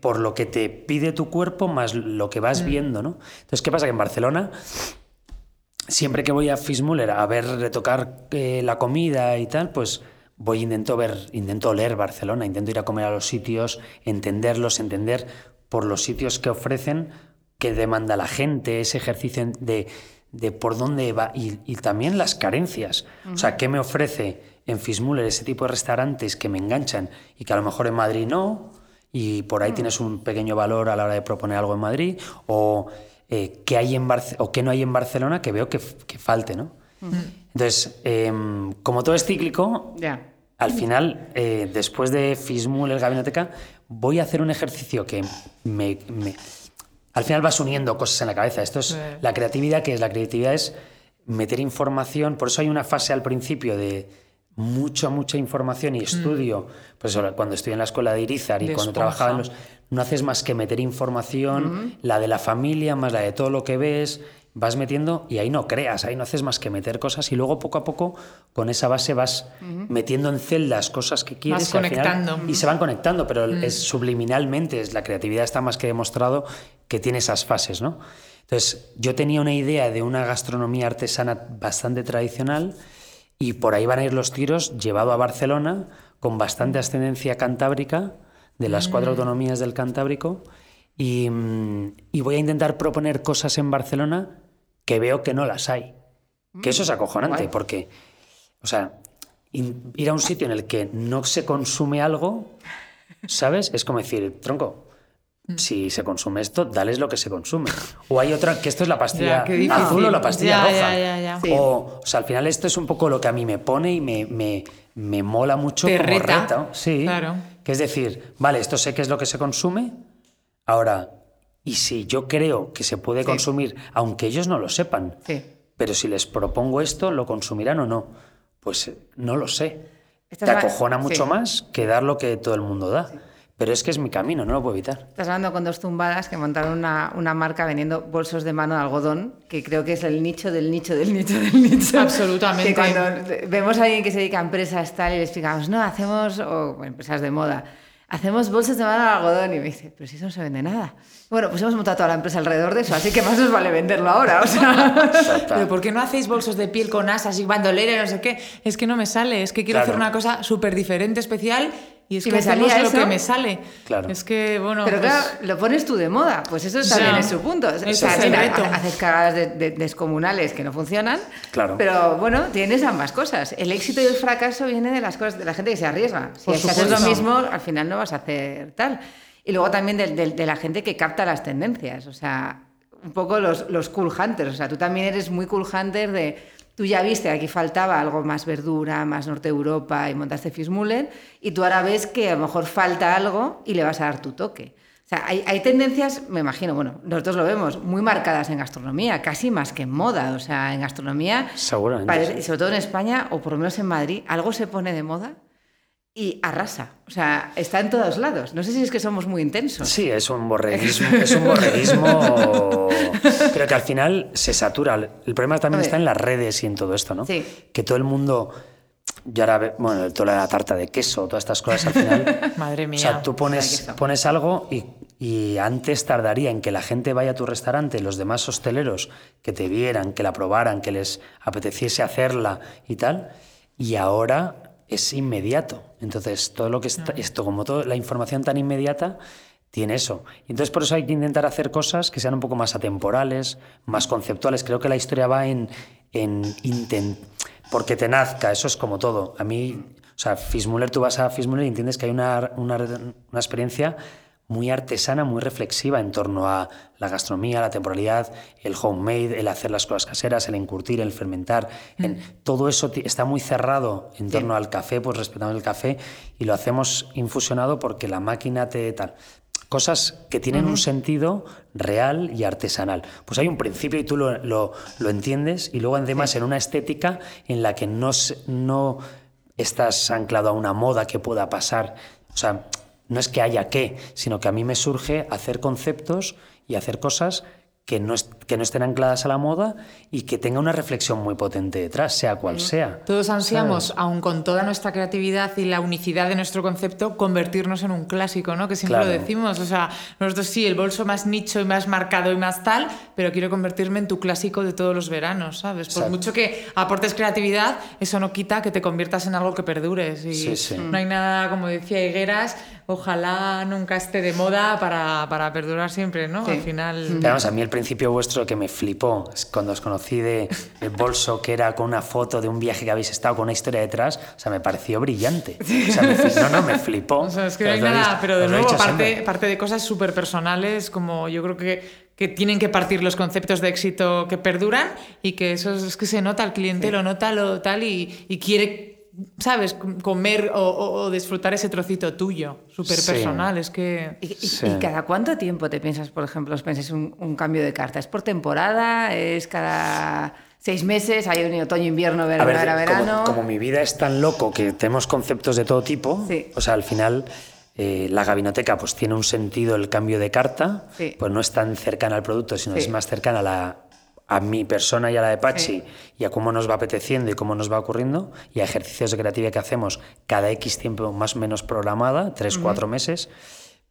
por lo que te pide tu cuerpo más lo que vas mm. viendo, ¿no? Entonces, ¿qué pasa? Que en Barcelona, siempre que voy a Fismuller a ver, retocar eh, la comida y tal, pues voy, intento ver, intento leer Barcelona, intento ir a comer a los sitios, entenderlos, entender por los sitios que ofrecen, qué demanda la gente, ese ejercicio de de por dónde va y, también las carencias. O sea, ¿qué me ofrece en Fismuller ese tipo de restaurantes que me enganchan y que a lo mejor en Madrid no? Y por ahí mm. tienes un pequeño valor a la hora de proponer algo en Madrid. O eh, qué hay en o qué no hay en Barcelona que veo que, falte, ¿no? Entonces, em, como todo es cíclico, al final, eh, después de Fismuller Gabinoteca, voy a hacer un ejercicio que me al final vas uniendo cosas en la cabeza. Esto es la creatividad, que es la creatividad es meter información, por eso hay una fase al principio de mucha, mucha información y mm. estudio. Pues cuando estoy en la escuela de Irizar y cuando trabajaba en los... No haces más que meter información, la de la familia, más la de todo lo que ves, vas metiendo y ahí no creas, ahí no haces más que meter cosas y luego poco a poco con esa base vas metiendo en celdas cosas que quieres
y, conectando.
y se van conectando, pero es subliminalmente, es la creatividad está más que demostrado que tiene esas fases, ¿no? Entonces, yo tenía una idea de una gastronomía artesana bastante tradicional y por ahí van a ir los tiros llevado a Barcelona con bastante ascendencia cantábrica de las cuatro mm. autonomías del Cantábrico y, mm, y voy a intentar proponer cosas en Barcelona que veo que no las hay. Que eso es mm, acojonante, porque, o sea, ir a un sitio en el que no se consume algo, ¿sabes? Es como decir, tronco, mm. si se consume esto, dales lo que se consume. O hay otra, que esto es la pastilla azul o la pastilla roja. o, o sea, al final esto es un poco lo que a mí me pone y me, me, me mola mucho como reto. Sí. Claro. Que es decir, vale, esto sé qué es lo que se consume. Ahora, y si yo creo que se puede consumir, aunque ellos no lo sepan, pero si les propongo esto, ¿lo consumirán o no? Pues eh, no lo sé. Te acojona mucho más que dar lo que todo el mundo da. Pero es que es mi camino, no lo puedo evitar.
Estás hablando con dos zumbadas que montaron una, una, marca vendiendo bolsos de mano de algodón, que creo que es el nicho del nicho del nicho del nicho.
Absolutamente.
Que cuando vemos a alguien que se dedica a empresas tal y le explicamos, no, hacemos, o empresas de moda, hacemos bolsas de mano de algodón. Y me dice, pero si eso no se vende nada. Bueno, pues hemos montado toda la empresa alrededor de eso, así que más nos vale venderlo ahora. O sea.
pero ¿por qué no hacéis bolsos de piel con asas y bandolera, no sé qué? Es que no me sale, es que quiero hacer una cosa súper diferente, especial y es que me salía lo que me sale. Claro. Es que, bueno.
Pero
pues
claro, lo pones tú de moda, pues eso también es su punto. o sea, haces cagadas descomunales que no funcionan. Claro. Pero bueno, tienes ambas cosas. El éxito y el fracaso viene de las cosas, de la gente que se arriesga. Si, haces lo mismo, al final no vas a hacer tal. Y luego también de, de, la gente que capta las tendencias. O sea, un poco los, los cool hunters. O sea, tú también eres muy cool hunter de Tú ya viste que aquí faltaba algo más verdura, más Norte Europa y montaste Fismuller, y tú ahora ves que a lo mejor falta algo y le vas a dar tu toque. O sea, hay, hay, tendencias, me imagino, bueno, nosotros lo vemos, muy marcadas en gastronomía, casi más que en moda. O sea, en gastronomía,
Seguramente,
sobre todo en España, o por lo menos en Madrid, algo se pone de moda y arrasa. O sea, está en todos lados. No sé si es que somos muy intensos.
Sí, es un borreguismo. es un borreguismo. Creo que al final se satura. El problema también está en las redes y en todo esto, ¿no? Sí. Que todo el mundo. Ya ahora, bueno, toda la tarta de queso, todas estas cosas al final.
Madre mía.
O sea, tú pones, pones algo y, y, antes tardaría en que la gente vaya a tu restaurante, los demás hosteleros, que te vieran, que la probaran, que les apeteciese hacerla y tal. Y ahora es inmediato. Entonces, todo lo que está, esto, como toda la información tan inmediata, tiene eso. Y entonces, por eso hay que intentar hacer cosas que sean un poco más atemporales, más conceptuales. Creo que la historia va en, en intent porque te nazca, eso es como todo. A mí, o sea, Fismuller, tú vas a Fismuller y entiendes que hay una, una, una experiencia muy artesana, muy reflexiva en torno a la gastronomía, la temporalidad, el homemade, el hacer las cosas caseras, el encurtir, el fermentar. En, mm. todo eso está muy cerrado en torno al café, pues respetamos el café y lo hacemos infusionado porque la máquina te tal. Cosas que tienen un sentido real y artesanal. Pues hay un principio y tú lo, lo, entiendes y luego además en una estética en la que no, no estás anclado a una moda que pueda pasar. O sea, no es que haya qué, sino que a mí me surge hacer conceptos y hacer cosas que no, que no estén ancladas a la moda y que tenga una reflexión muy potente detrás, sea cual sea.
Todos ansiamos, aun con toda nuestra creatividad y la unicidad de nuestro concepto, convertirnos en un clásico, ¿no? Que siempre lo decimos. O sea, nosotros sí, el bolso más nicho y más marcado y más tal, pero quiero convertirme en tu clásico de todos los veranos, ¿sabes? Por mucho que aportes creatividad, eso no quita que te conviertas en algo que perdures. Y no hay nada, como decía Higueras, ojalá nunca esté de moda para, para perdurar siempre, ¿no? Al final...
Pero a mí el principio vuestro que me flipó cuando os conocí de el bolso que era con una foto de un viaje que habéis estado con una historia detrás, o sea, me pareció brillante. O sea, me, no, no, me flipó.
O sea, es que no hay nada, pero de nuevo, parte, parte de cosas súper personales, como yo creo que que tienen que partir los conceptos de éxito que perduran y que eso es que se nota, el cliente lo nota, lo tal y, y quiere ¿sabes? Comer o, disfrutar ese trocito tuyo, súper personal. Es que...
¿Y, cada cuánto tiempo te piensas, por ejemplo, os pensáis un, cambio de carta? ¿Es por temporada? ¿Es cada seis meses? ¿Hay un otoño, invierno, verano, verano?
Como, mi vida es tan loco que tenemos conceptos de todo tipo, o sea, al final... Eh, la gabinoteca pues tiene un sentido el cambio de carta, pues no es tan cercana al producto, sino es más cercana a la, a mi persona y a la de Pachi y a cómo nos va apeteciendo y cómo nos va ocurriendo y a ejercicios de creatividad que hacemos cada X tiempo más o menos programada, tres, cuatro meses.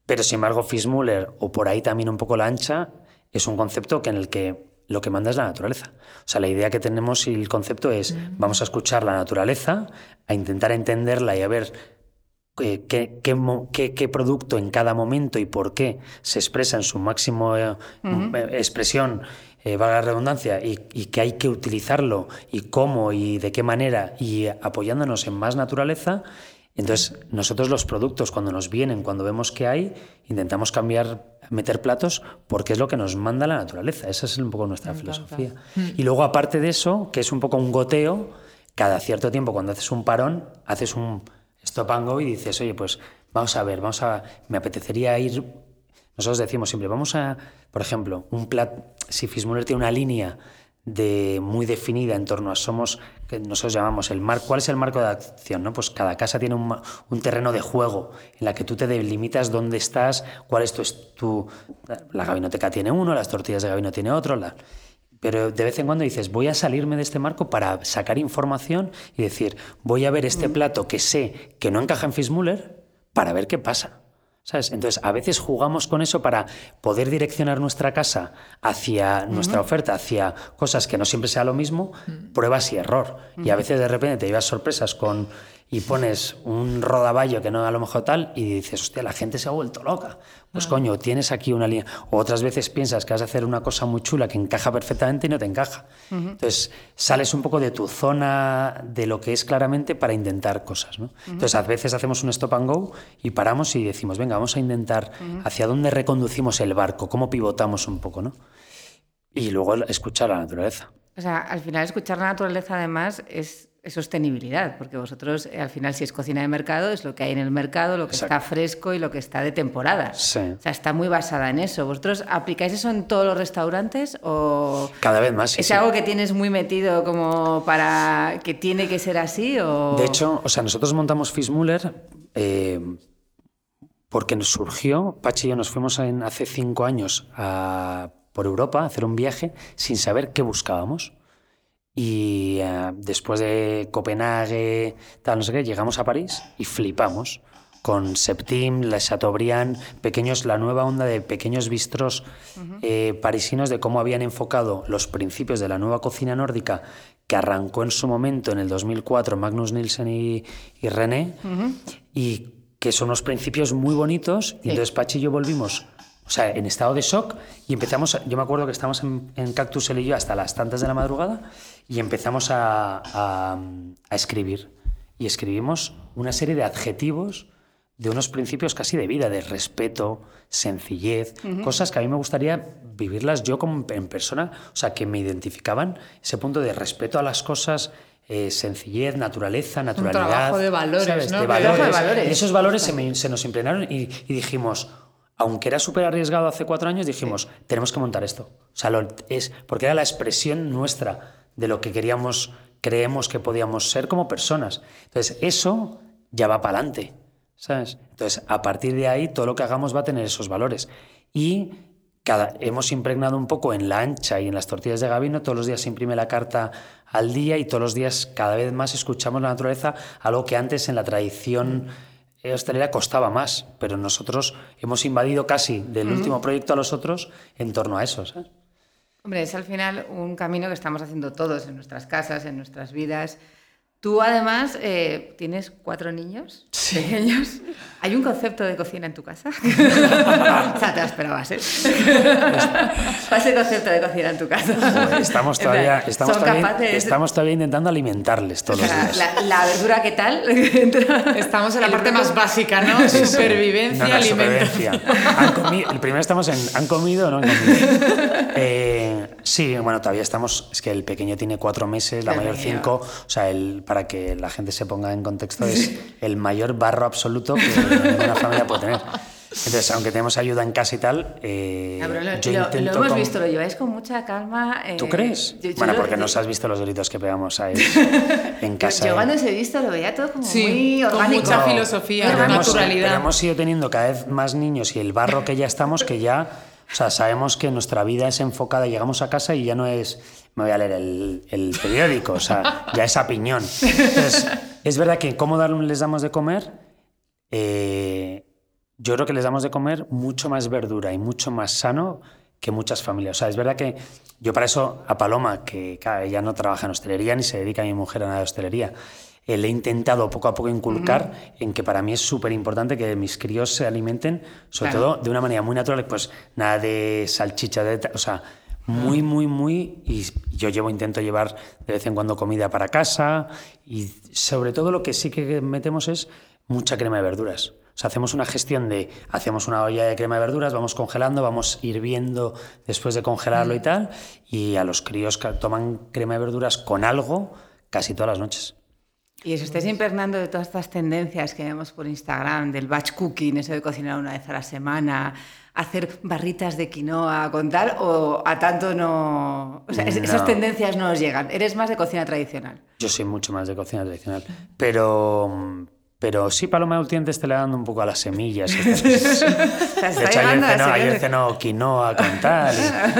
Pero sin embargo, Fismuller o por ahí también un poco la ancha es un concepto que en el que lo que manda es la naturaleza. O sea, la idea que tenemos y el concepto es vamos a escuchar la naturaleza, a intentar entenderla y a ver eh, qué, qué, producto en cada momento y por qué se expresa en su máximo eh, expresión eh, valga la redundancia, y, que hay que utilizarlo y cómo y de qué manera y apoyándonos en más naturaleza, entonces nosotros los productos cuando nos vienen, cuando vemos que hay, intentamos cambiar, meter platos porque es lo que nos manda la naturaleza. Esa es un poco nuestra filosofía. Y luego aparte de eso, que es un poco un goteo, cada cierto tiempo cuando haces un parón, haces un stop and go y dices, oye, pues vamos a ver, vamos a, me apetecería ir nosotros decimos siempre, vamos a, por ejemplo, un plat, si Fismuller tiene una línea de, muy definida en torno a somos, que nosotros llamamos el mar, ¿cuál es el marco de acción? ¿no? Pues cada casa tiene un, un, terreno de juego en la que tú te delimitas dónde estás, cuál es tu, tu, la gabinoteca tiene uno, las tortillas de gabino tiene otro, la, pero de vez en cuando dices, voy a salirme de este marco para sacar información y decir, voy a ver este mm. plato que sé que no encaja en Fismuller para ver qué pasa. Entonces, a veces jugamos con eso para poder direccionar nuestra casa hacia nuestra oferta, hacia cosas que no siempre sea lo mismo, pruebas y error. Y a veces de repente te llevas sorpresas con y pones un rodaballo que no a lo mejor tal y dices, hostia, la gente se ha vuelto loca. Pues coño, tienes aquí una línea. O otras veces piensas que vas a hacer una cosa muy chula que encaja perfectamente y no te encaja. Entonces, sales un poco de tu zona de lo que es claramente para intentar cosas. ¿no? Entonces, a veces hacemos un stop and go y paramos y decimos, venga, vamos a intentar hacia dónde reconducimos el barco, cómo pivotamos un poco, ¿no? Y luego escuchar la naturaleza.
O sea, al final escuchar la naturaleza además es sostenibilidad, porque vosotros eh, al final si es cocina de mercado es lo que hay en el mercado, lo que está fresco y lo que está de temporada.
Sí. O
sea, está muy basada en eso. ¿Vosotros aplicáis eso en todos los restaurantes o
cada vez más?
Sí, ¿Es algo que tienes muy metido como para que tiene que ser así o
De hecho, o sea, nosotros montamos Fismuller eh, porque nos surgió, Pachi y yo nos fuimos hace cinco años por Europa a hacer un viaje sin saber qué buscábamos. Y eh, después de Copenhague, tal, no sé qué, llegamos a París y flipamos con Septim, Le Chateaubriand, pequeños, la nueva onda de pequeños bistros eh, parisinos de cómo habían enfocado los principios de la nueva cocina nórdica que arrancó en su momento en el 2004 Magnus Nielsen y, René, y que son unos principios muy bonitos. Y entonces Pachi y yo volvimos o sea, en estado de shock y empezamos, yo me acuerdo que estábamos en, en Cactus él y yo hasta las tantas de la madrugada y empezamos a, escribir. Y escribimos una serie de adjetivos de unos principios casi de vida, de respeto, sencillez, cosas que a mí me gustaría vivirlas yo como en persona, o sea, que me identificaban ese punto de respeto a las cosas, eh, sencillez, naturaleza, naturalidad. Un
trabajo de valores, ¿no?
De valores. esos valores se, nos impregnaron y, dijimos, aunque era súper arriesgado hace cuatro años, dijimos, tenemos que montar esto. O sea, es, porque era la expresión nuestra de lo que queríamos, creemos que podíamos ser como personas. Entonces, eso ya va para adelante. ¿Sabes? Entonces, a partir de ahí, todo lo que hagamos va a tener esos valores. Y cada, hemos impregnado un poco en la ancha y en las tortillas de Gabino, todos los días se imprime la carta al día y todos los días cada vez más escuchamos la naturaleza, algo que antes en la tradición hostelera costaba más, pero nosotros hemos invadido casi del último proyecto a los otros en torno a eso. ¿sabes?
Hombre, es al final un camino que estamos haciendo todos en nuestras casas, en nuestras vidas. Tú además eh, tienes cuatro niños pequeños. ¿Hay un concepto de cocina en tu casa? o sea, te lo esperabas, ¿eh? ¿Cuál es el concepto de cocina en tu casa?
Pues estamos todavía, estamos, todavía, estamos todavía intentando alimentarles todos los días.
La, verdura, ¿qué tal?
estamos en la parte más básica, ¿no? Supervivencia, no, alimentación.
el primero estamos en ¿han comido o no han comido? Eh, sí, bueno, todavía estamos... Es que el pequeño tiene cuatro meses, la mayor cinco. O sea, el, para que la gente se ponga en contexto, es el mayor barro absoluto que ninguna familia puede tener. Entonces, aunque tenemos ayuda en casa y tal, eh,
lo, yo intento lo hemos visto, lo lleváis con mucha calma.
Eh, ¿Tú crees? bueno, porque nos has visto los gritos que pegamos ahí en casa.
Yo, cuando os he visto lo veía todo como muy orgánico.
Con mucha filosofía, pero naturalidad.
Hemos, hemos ido teniendo cada vez más niños y el barro que ya estamos, que ya, o sea, sabemos que nuestra vida es enfocada, llegamos a casa y ya no es me voy a leer el, periódico, o sea, ya es a piñón. Entonces, es verdad que cómo les damos de comer, eh, yo creo que les damos de comer mucho más verdura y mucho más sano que muchas familias. O sea, es verdad que yo para eso a Paloma, que ella no trabaja en hostelería ni se dedica a mi mujer a nada de hostelería, eh, le he intentado poco a poco inculcar en que para mí es súper importante que mis críos se alimenten, sobre todo de una manera muy natural, pues nada de salchicha, de, o sea, muy, muy, muy. Y yo llevo, intento llevar de vez en cuando comida para casa. Y sobre todo lo que sí que metemos es mucha crema de verduras. O sea, hacemos una gestión de, hacemos una olla de crema de verduras, vamos congelando, vamos hirviendo después de congelarlo y tal, y a los críos toman crema de verduras con algo casi todas las noches.
Y os estáis impregnando de todas estas tendencias que vemos por Instagram, del batch cooking, eso de cocinar una vez a la semana, hacer barritas de quinoa con tal, o a tanto no... O sea, esas tendencias no os llegan. Eres más de cocina tradicional.
Yo soy mucho más de cocina tradicional. Pero, pero sí, Paloma últimamente está le dando un poco a las semillas. de hecho, ayer cenó, quinoa con tal.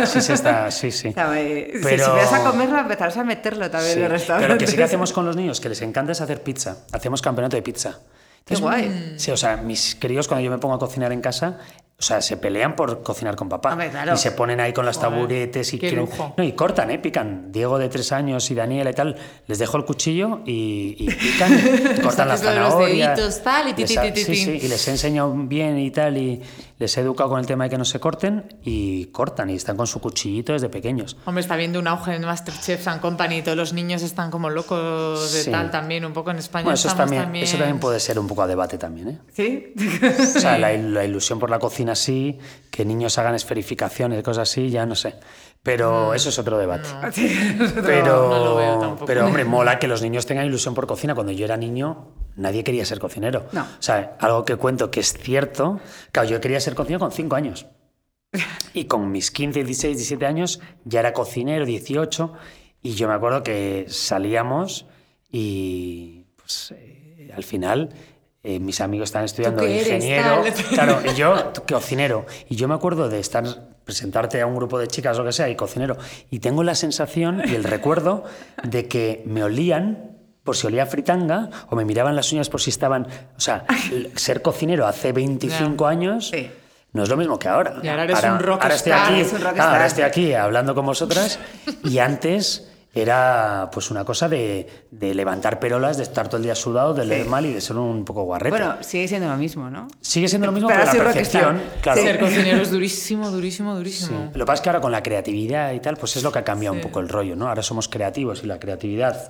sí, sí, está, sí, sí.
pero, si, vas a comerlo, empezarás a meterlo también en el restaurante.
Pero que sí que hacemos con los niños, que les encanta es hacer pizza. Hacemos campeonato de pizza.
Qué guay.
Sí, o sea, mis críos, cuando yo me pongo a cocinar en casa, o sea, se pelean por cocinar con papá. Y se ponen ahí con las taburetes y, no, y cortan, ¿eh? pican. Diego de tres años y Daniela y tal, les dejo el cuchillo y, pican, cortan las zanahorias.
Los tal, y,
sí, sí, y les he enseñado bien y tal, y les he educado con el tema de que no se corten y cortan y están con su cuchillito desde pequeños.
Hombre, está viendo un auge en Masterchef and Company, todos los niños están como locos de tal también, un poco en España.
eso, también, eso también puede ser un poco a debate también, ¿eh?
Sí.
O sea, la, la ilusión por la cocina así, que niños hagan esferificaciones, cosas así, ya no sé. Pero eso es otro debate. pero, pero, hombre, mola que los niños tengan ilusión por cocina. Cuando yo era niño, nadie quería ser cocinero.
No.
O sea, algo que cuento que es cierto. Claro, yo quería ser cocinero con 5 años. Y con mis 15, 16, 17 años ya era cocinero, 18. Y yo me acuerdo que salíamos y pues, eh, al final eh, mis amigos están estudiando ingeniero, claro, y yo cocinero. Y yo me acuerdo de estar presentarte a un grupo de chicas o lo que sea y cocinero y tengo la sensación y el recuerdo de que me olían por si olía fritanga o me miraban las uñas por si estaban, o sea, ser cocinero hace 25 años no es lo mismo que ahora.
Y ahora eres un rockstar.
Ahora estoy aquí, ahora estoy aquí hablando con vosotras y antes era pues una cosa de, levantar perolas, de estar todo el día sudado, de leer mal y de ser un poco guarrete.
Bueno, sigue siendo lo mismo, ¿no?
Sigue siendo lo mismo, pero, la percepción, claro.
Ser cocinero es durísimo, durísimo, durísimo.
Lo que pasa es que ahora con la creatividad y tal, pues es lo que ha cambiado un poco el rollo, ¿no? Ahora somos creativos y la creatividad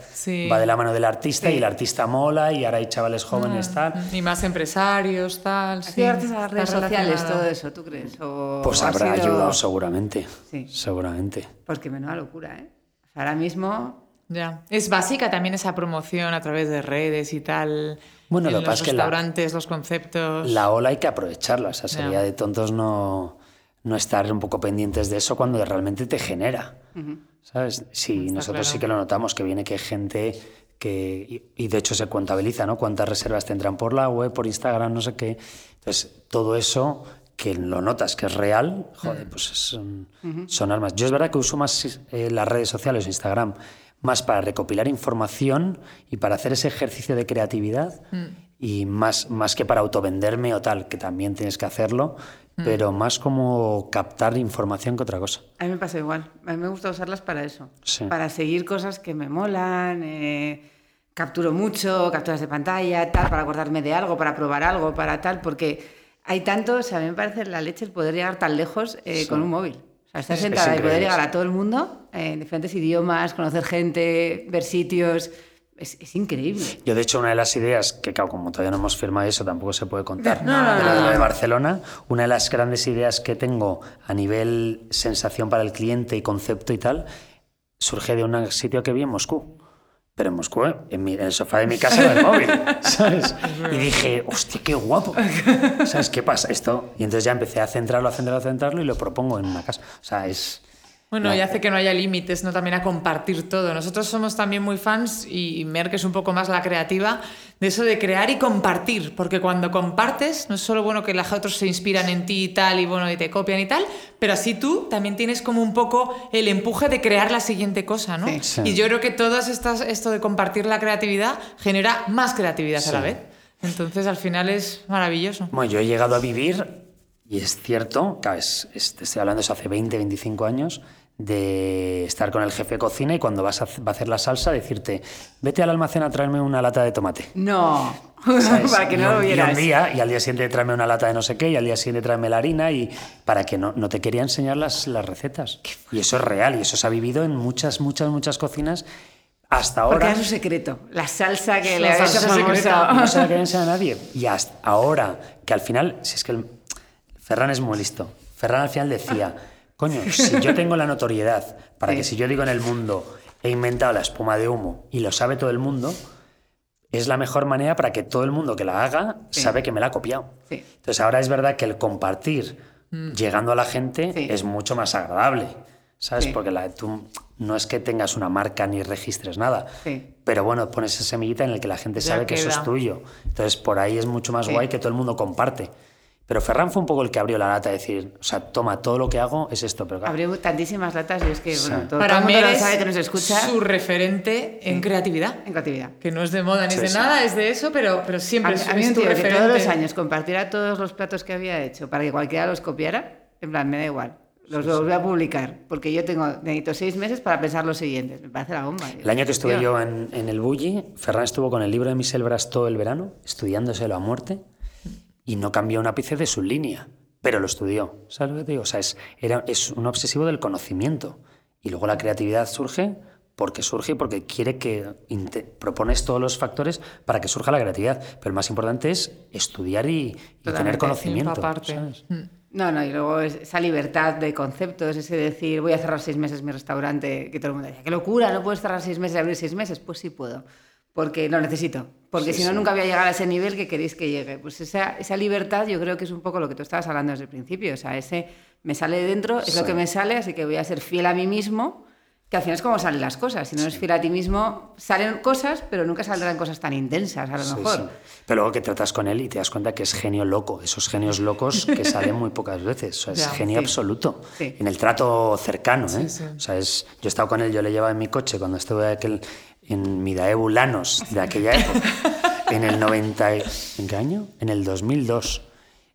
va de la mano del artista y el artista mola y ahora hay chavales jóvenes, tal.
Y más empresarios, tal.
Sí, las redes sociales, todo eso, ¿tú crees?
pues habrá ayudado seguramente. Sí. Seguramente.
Pues qué menuda locura, ¿eh? Ahora mismo...
Ya. Es básica también esa promoción a través de redes y tal.
Bueno,
lo
que pasa
es que restaurantes, los conceptos.
La ola hay que aprovecharla. O sea, sería de tontos no, no estar un poco pendientes de eso cuando realmente te genera. ¿Sabes? Sí, nosotros sí que lo notamos, que viene que gente que. Y, de hecho se contabiliza, ¿no? Cuántas reservas tendrán por la web, por Instagram, no sé qué. Entonces, todo eso que lo notas que es real, joder, mm. pues son, son armas. Yo es verdad que uso más eh, las redes sociales, Instagram, más para recopilar información y para hacer ese ejercicio de creatividad mm. y más, más que para autovenderme o tal, que también tienes que hacerlo, mm. pero más como captar información que otra cosa.
A mí me pasa igual. A mí me gusta usarlas para eso, para seguir cosas que me molan. Eh, capturo mucho, capturas de pantalla, tal, para acordarme de algo, para probar algo, para tal, porque hay tanto, o sea, a mí me parece la leche el poder llegar tan lejos eh, con un móvil. O sea, estar sentada y poder llegar a todo el mundo, eh, en diferentes idiomas, conocer gente, ver sitios. Es, increíble.
Yo, de hecho, una de las ideas, que claro, como todavía no hemos firmado eso, tampoco se puede contar, de lo de Barcelona, una de las grandes ideas que tengo a nivel sensación para el cliente y concepto y tal, surge de un sitio que vi en Moscú pero en Moscú, en, el sofá de mi casa, en el móvil, ¿sabes? Y dije, hostia, qué guapo. ¿Sabes qué pasa esto? Y entonces ya empecé a centrarlo, a centrarlo, a centrarlo y lo propongo en una casa. O sea, es...
Bueno, y hace que no haya límites, ¿no? También a compartir todo. Nosotros somos también muy fans, y Merck es un poco más la creativa, de eso de crear y compartir, porque cuando compartes, no es solo bueno que los otros se inspiran en ti y tal, y bueno, y te copian y tal, pero así tú también tienes como un poco el empuje de crear la siguiente cosa, ¿no? Y yo creo que todo esto de compartir la creatividad genera más creatividad a la vez. Entonces, al final es maravilloso.
Bueno, yo he llegado a vivir, y es cierto, es, estoy hablando de eso hace 20, 25 años, de estar con el jefe de cocina y cuando vas a, va a hacer la salsa decirte, vete al almacén a traerme una lata de tomate.
No, para que no lo vieras.
Y, un día, y al día siguiente tráeme una lata de no sé qué, y al día siguiente tráeme la harina, y para que no, no te quería enseñar las, las recetas. Y eso es real, y eso se ha vivido en muchas, muchas, muchas cocinas hasta ahora.
Porque es un secreto. La salsa que le ha hecho famosa.
No se la quería enseñar a nadie. Y hasta ahora, que al final, si es que Ferran es muy listo. Ferran al final decía. Coño, si yo tengo la notoriedad para que si yo digo en el mundo he inventado la espuma de humo y lo sabe todo el mundo, es la mejor manera para que todo el mundo que la haga sabe que me la ha copiado. Entonces ahora es verdad que el compartir mm. llegando a la gente es mucho más agradable, ¿sabes? Porque la, tú no es que tengas una marca ni registres nada, pero bueno, pones esa semillita en la que la gente sabe que eso es tuyo. Entonces por ahí es mucho más guay que todo el mundo comparte. Pero Ferran fue un poco el que abrió la lata, de decir, o sea, toma, todo lo que hago es esto. Pero
Abrió tantísimas latas y es que, bueno, todo,
Para
el
mundo
lo sabe que nos escucha.
su referente en creatividad.
En creatividad.
Que no es de moda ni es de nada, es de eso, pero, pero siempre a, es, a mí un tío que
todos los años compartiera todos los platos que había hecho para que cualquiera los copiara, en plan, me da igual. Los, voy a publicar, porque yo tengo, necesito seis meses para pensar los siguientes. Me parece la bomba.
El año que estuve yo en, en el Bulli, Ferran estuvo con el libro de Michel Bras todo el verano, estudiándoselo a muerte y no cambió un ápice de su línea, pero lo estudió. ¿Sabes lo que te digo? O sea, es, era, es un obsesivo del conocimiento. Y luego la creatividad surge porque surge y porque quiere que propones todos los factores para que surja la creatividad. Pero lo más importante es estudiar y, tener conocimiento.
Mm. No, no, y luego esa libertad de conceptos, ese decir, voy a cerrar seis meses mi restaurante, que todo el mundo dice, qué locura, no puedes cerrar seis meses y abrir seis meses. Pues sí puedo porque lo necesito, porque si no nunca voy a llegar a ese nivel que queréis que llegue. Pues esa, esa, libertad yo creo que es un poco lo que tú estabas hablando desde el principio, o sea, ese me sale de dentro, es lo que me sale, así que voy a ser fiel a mí mismo, que al final es como salen las cosas, si no eres fiel a ti mismo, salen cosas, pero nunca saldrán cosas tan intensas, a lo mejor.
Pero luego que tratas con él y te das cuenta que es genio loco, esos genios locos que salen muy pocas veces, o sea, es genio absoluto, en el trato cercano, ¿eh? O sea, es, yo he estado con él, yo le llevaba en mi coche cuando estuve aquel en Midaebu Lanos de aquella época, en el 90. ¿En qué año? En el 2002.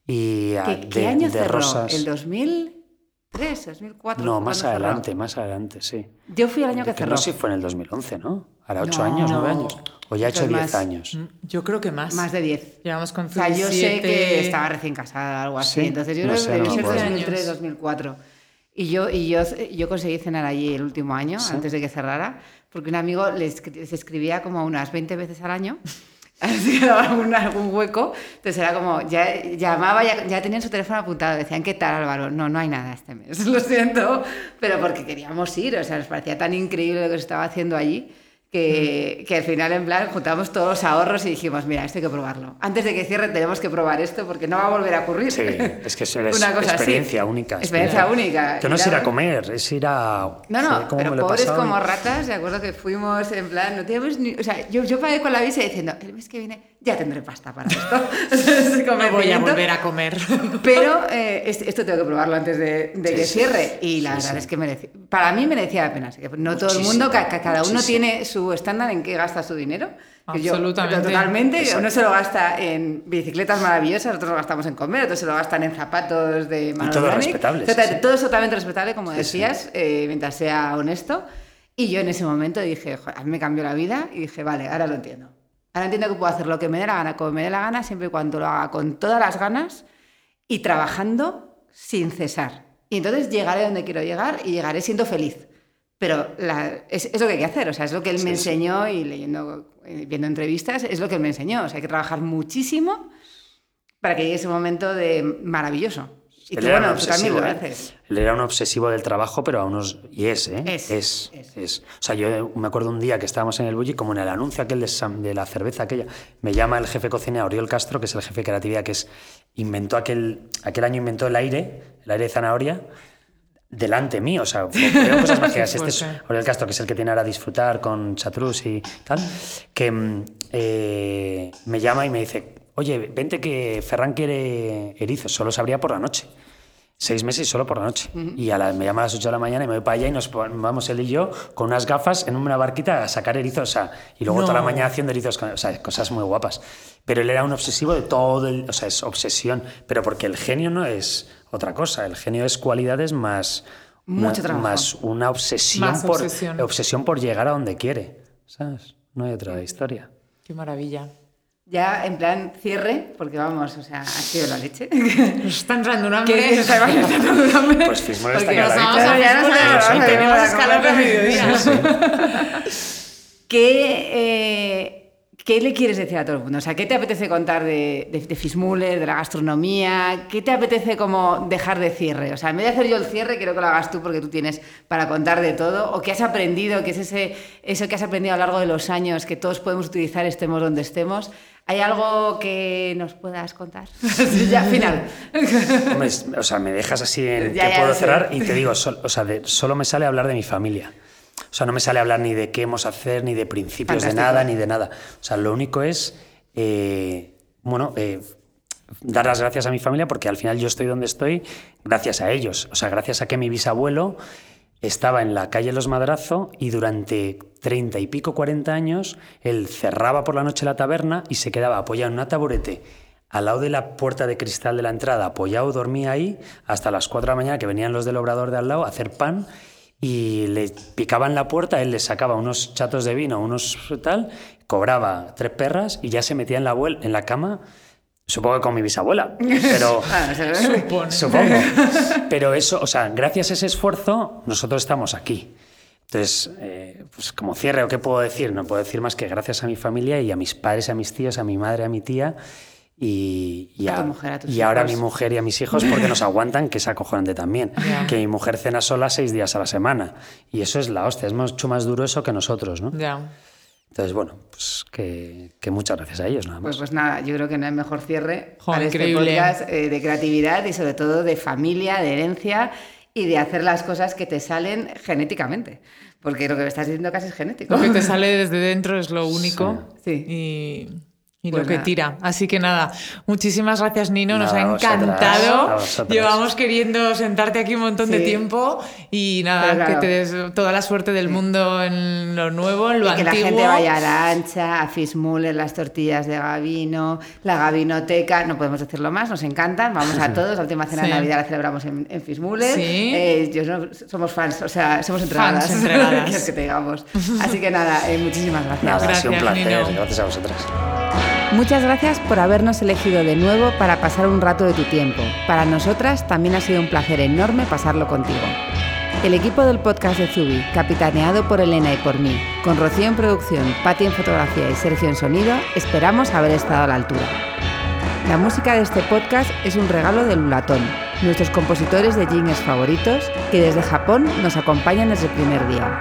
Y
¿Qué, de, año cerró? ¿El 2000? 2003, 2004.
No, más adelante, más adelante, sí.
Yo fui el año que, cerró.
No sé si fue en el 2011, ¿no? Ahora 8 años, 9 años. O ya ha hecho 10 años.
Mm, yo creo que más.
Más de 10.
Llevamos con
O sea, yo sé que estaba recién casada, algo así.
Sí,
Entonces yo
no
creo
sé,
que
no
debió ser
acuerdo.
2003, 2004. Y yo, y yo, yo conseguí cenar allí el último año, antes de que cerrara, porque un amigo les, escribía como unas 20 veces al año. Así algún, algún hueco. Entonces era como, ya llamaba, ya, ya tenían su teléfono apuntado. Decían, ¿qué tal, Álvaro? No, no hay nada este mes. Lo siento. Pero porque queríamos ir. O sea, nos parecía tan increíble lo que se estaba haciendo allí que, que al final, en plan, juntamos todos los ahorros y dijimos, mira, esto hay que probarlo. Antes de que cierre tenemos que probar esto porque no va a volver a ocurrir.
Sí, es que es
Una cosa así.
experiencia única.
Experiencia única.
Que no es ir a comer, es ir a...
No, no,
¿cómo
pero
me lo he
pobres como ratas, de acuerdo que fuimos en plan, no teníamos ni. O sea, yo, yo pagué con la visa diciendo, el mes que viene ya tendré pasta para esto.
No voy a volver a comer.
Pero eh, es- esto tengo que probarlo antes de, de
Sí,
que cierre. Y la
Sí,
verdad
sí.
es que merecía. Para mí merecía la pena. Así que no todo el
Muchísimo,
mundo, ca- ca- cada uno
muchísimo.
tiene su estándar en qué gasta su dinero. que yo-
Absolutamente.
totalmente.
Exacto.
Uno se lo gasta en bicicletas maravillosas, otros lo gastamos en comer, otros se lo gastan en zapatos de Manolo
todo respetable.
Todo es totalmente respetable, como
Sí, sí.
decías, eh, mientras sea honesto. Y yo en ese momento dije, "Joder, a mí me cambió la vida y dije, vale, ahora lo entiendo. Ahora entiendo que puedo hacer lo que me dé la gana, como me dé la gana, siempre y cuando lo haga con todas las ganas y trabajando sin cesar. Y entonces llegaré donde quiero llegar y llegaré siendo feliz. Pero la- es, es lo que hay que hacer, o sea, es lo que él me
Sí, sí.
enseñó y leyendo, eh, viendo entrevistas, es lo que él me enseñó. O sea, hay que trabajar muchísimo para que llegue ese momento de maravilloso. Y
Él
tú,
era
bueno,
un
tú también lo
obsesivo, ¿eh? Él era un obsesivo del trabajo, pero a unos... Y es, ¿eh?
Es,
Es,
es.
es. O sea, yo me acuerdo un día que estábamos en el Bulli, como en el anuncio aquel de, la cerveza aquella, me llama el jefe cocinero, Oriol Castro, que es el jefe de creatividad, que es... Inventó aquel... Aquel año inventó el aire, el aire de zanahoria, delante mío, o sea, fueron cosas mágicas. Este es
fuerte.
Oriol Castro, que es el que tiene ahora disfrutar con Chatrus y tal, que mm, eh, me llama y me dice, oye, vente que Ferran quiere erizos, solo sabría por la noche. Seis meses solo por la noche. Y a la- me llama a las 8 de la mañana y me voy para allá y nos vamos él y yo con unas gafas en una barquita a sacar erizos. O sea, y luego toda la mañana haciendo erizos. con- o sea, cosas muy guapas. Pero él era un obsesivo de todo el. O sea, es obsesión. Pero porque el genio no es otra cosa. El genio es cualidades más.
Mucho
una. Más una obsesión,
Más
por,
obsesión.
obsesión por llegar a donde quiere. ¿Sabes? No hay otra historia.
Qué maravilla.
Ya en plan cierre, porque vamos, o sea, ha sido la leche.
Nos están dando una hambre.
un hambre.
Pues Fismol está
Porque
aquí a la
nos
vista.
vamos a- ya nos vamos a-
tenemos
comer.
a mediodía.
¿Qué, eh, ¿Qué le quieres decir a todo el mundo? O sea, ¿qué te apetece contar de, de, de Fismuller, de la gastronomía? ¿Qué te apetece como dejar de cierre? O sea, en vez de hacer yo el cierre, quiero que lo hagas tú porque tú tienes para contar de todo. ¿O qué has aprendido? ¿Qué es ese, eso que has aprendido a lo largo de los años que todos podemos utilizar estemos donde estemos? ¿Hay algo que nos puedas contar? Ya, final.
Hombre, o sea, me dejas así en
Ya,
que
ya
puedo cerrar y te digo, sol- o sea, de- solo me sale hablar de mi familia. O sea, no me sale hablar ni de qué hemos a hacer, ni de principios
Fantástico.
de nada, ni de nada. O sea, lo único es, eh, bueno, eh, dar las gracias a mi familia porque al final yo estoy donde estoy gracias a ellos. O sea, gracias a que mi bisabuelo estaba en la calle Los Madrazo y durante treinta y pico, 40 años, él cerraba por la noche la taberna y se quedaba apoyado en una taburete. Al lado de la puerta de cristal de la entrada, apoyado, dormía ahí hasta las 4 de la mañana que venían los del obrador de al lado a hacer pan y le picaban la puerta, él les sacaba unos chatos de vino, unos tal, cobraba tres perras y ya se metía en la, en la cama, supongo que con mi bisabuela, pero...
Ah.
Supongo. Pero eso, o sea, gracias a ese esfuerzo, nosotros estamos aquí. Entonces, eh, pues como cierre, ¿o qué puedo decir? No puedo decir más que gracias a mi familia y a mis padres, a mis tíos, a mi madre, a mi tía y, y
A tu mujer, a
y ahora a mi mujer y a mis hijos porque nos aguantan, que es acojonante también.
Ya.
Que mi mujer cena sola seis días a la semana. Y eso es la hostia, es mucho más duro eso que nosotros, ¿no?
Ya.
Entonces, bueno, pues que, que muchas gracias a ellos, nada más.
Pues, pues nada, yo creo que no hay mejor cierre
Jo,
para
increíble.
este podcast eh, de creatividad y sobre todo de familia, de herencia y de hacer las cosas que te salen genéticamente. Porque lo que me estás diciendo casi es genético.
Lo que te sale desde dentro es lo único.
Sí.
Y, y lo pues que tira. Así que nada, muchísimas gracias Nino, nos ha encantado. Llevamos queriendo sentarte aquí un montón de tiempo y nada, que te des toda la suerte del mundo en lo nuevo, en lo
y
que
la gente vaya a la ancha, a Fismuller, las tortillas de Gavino, la Gavinoteca, no podemos decirlo más, nos encantan, vamos a todos, la última cena de Navidad la celebramos en, en Fismuller. Eh, somos fans, o sea, somos entregadas. Fans, entregadas. que tengamos. Así que nada, eh, muchísimas gracias.
gracias, un placer, gracias a vosotras.
Muchas gracias por habernos elegido de nuevo para pasar un rato de tu tiempo. Para nosotras también ha sido un placer enorme pasarlo contigo. El equipo del podcast de Zubi, capitaneado por Elena y por mí, con Rocío en producción, Patti en fotografía y Sergio en sonido, esperamos haber estado a la altura. La música de este podcast es un regalo de Lulatón, nuestros compositores de jingles favoritos, que desde Japón nos acompañan desde el primer día.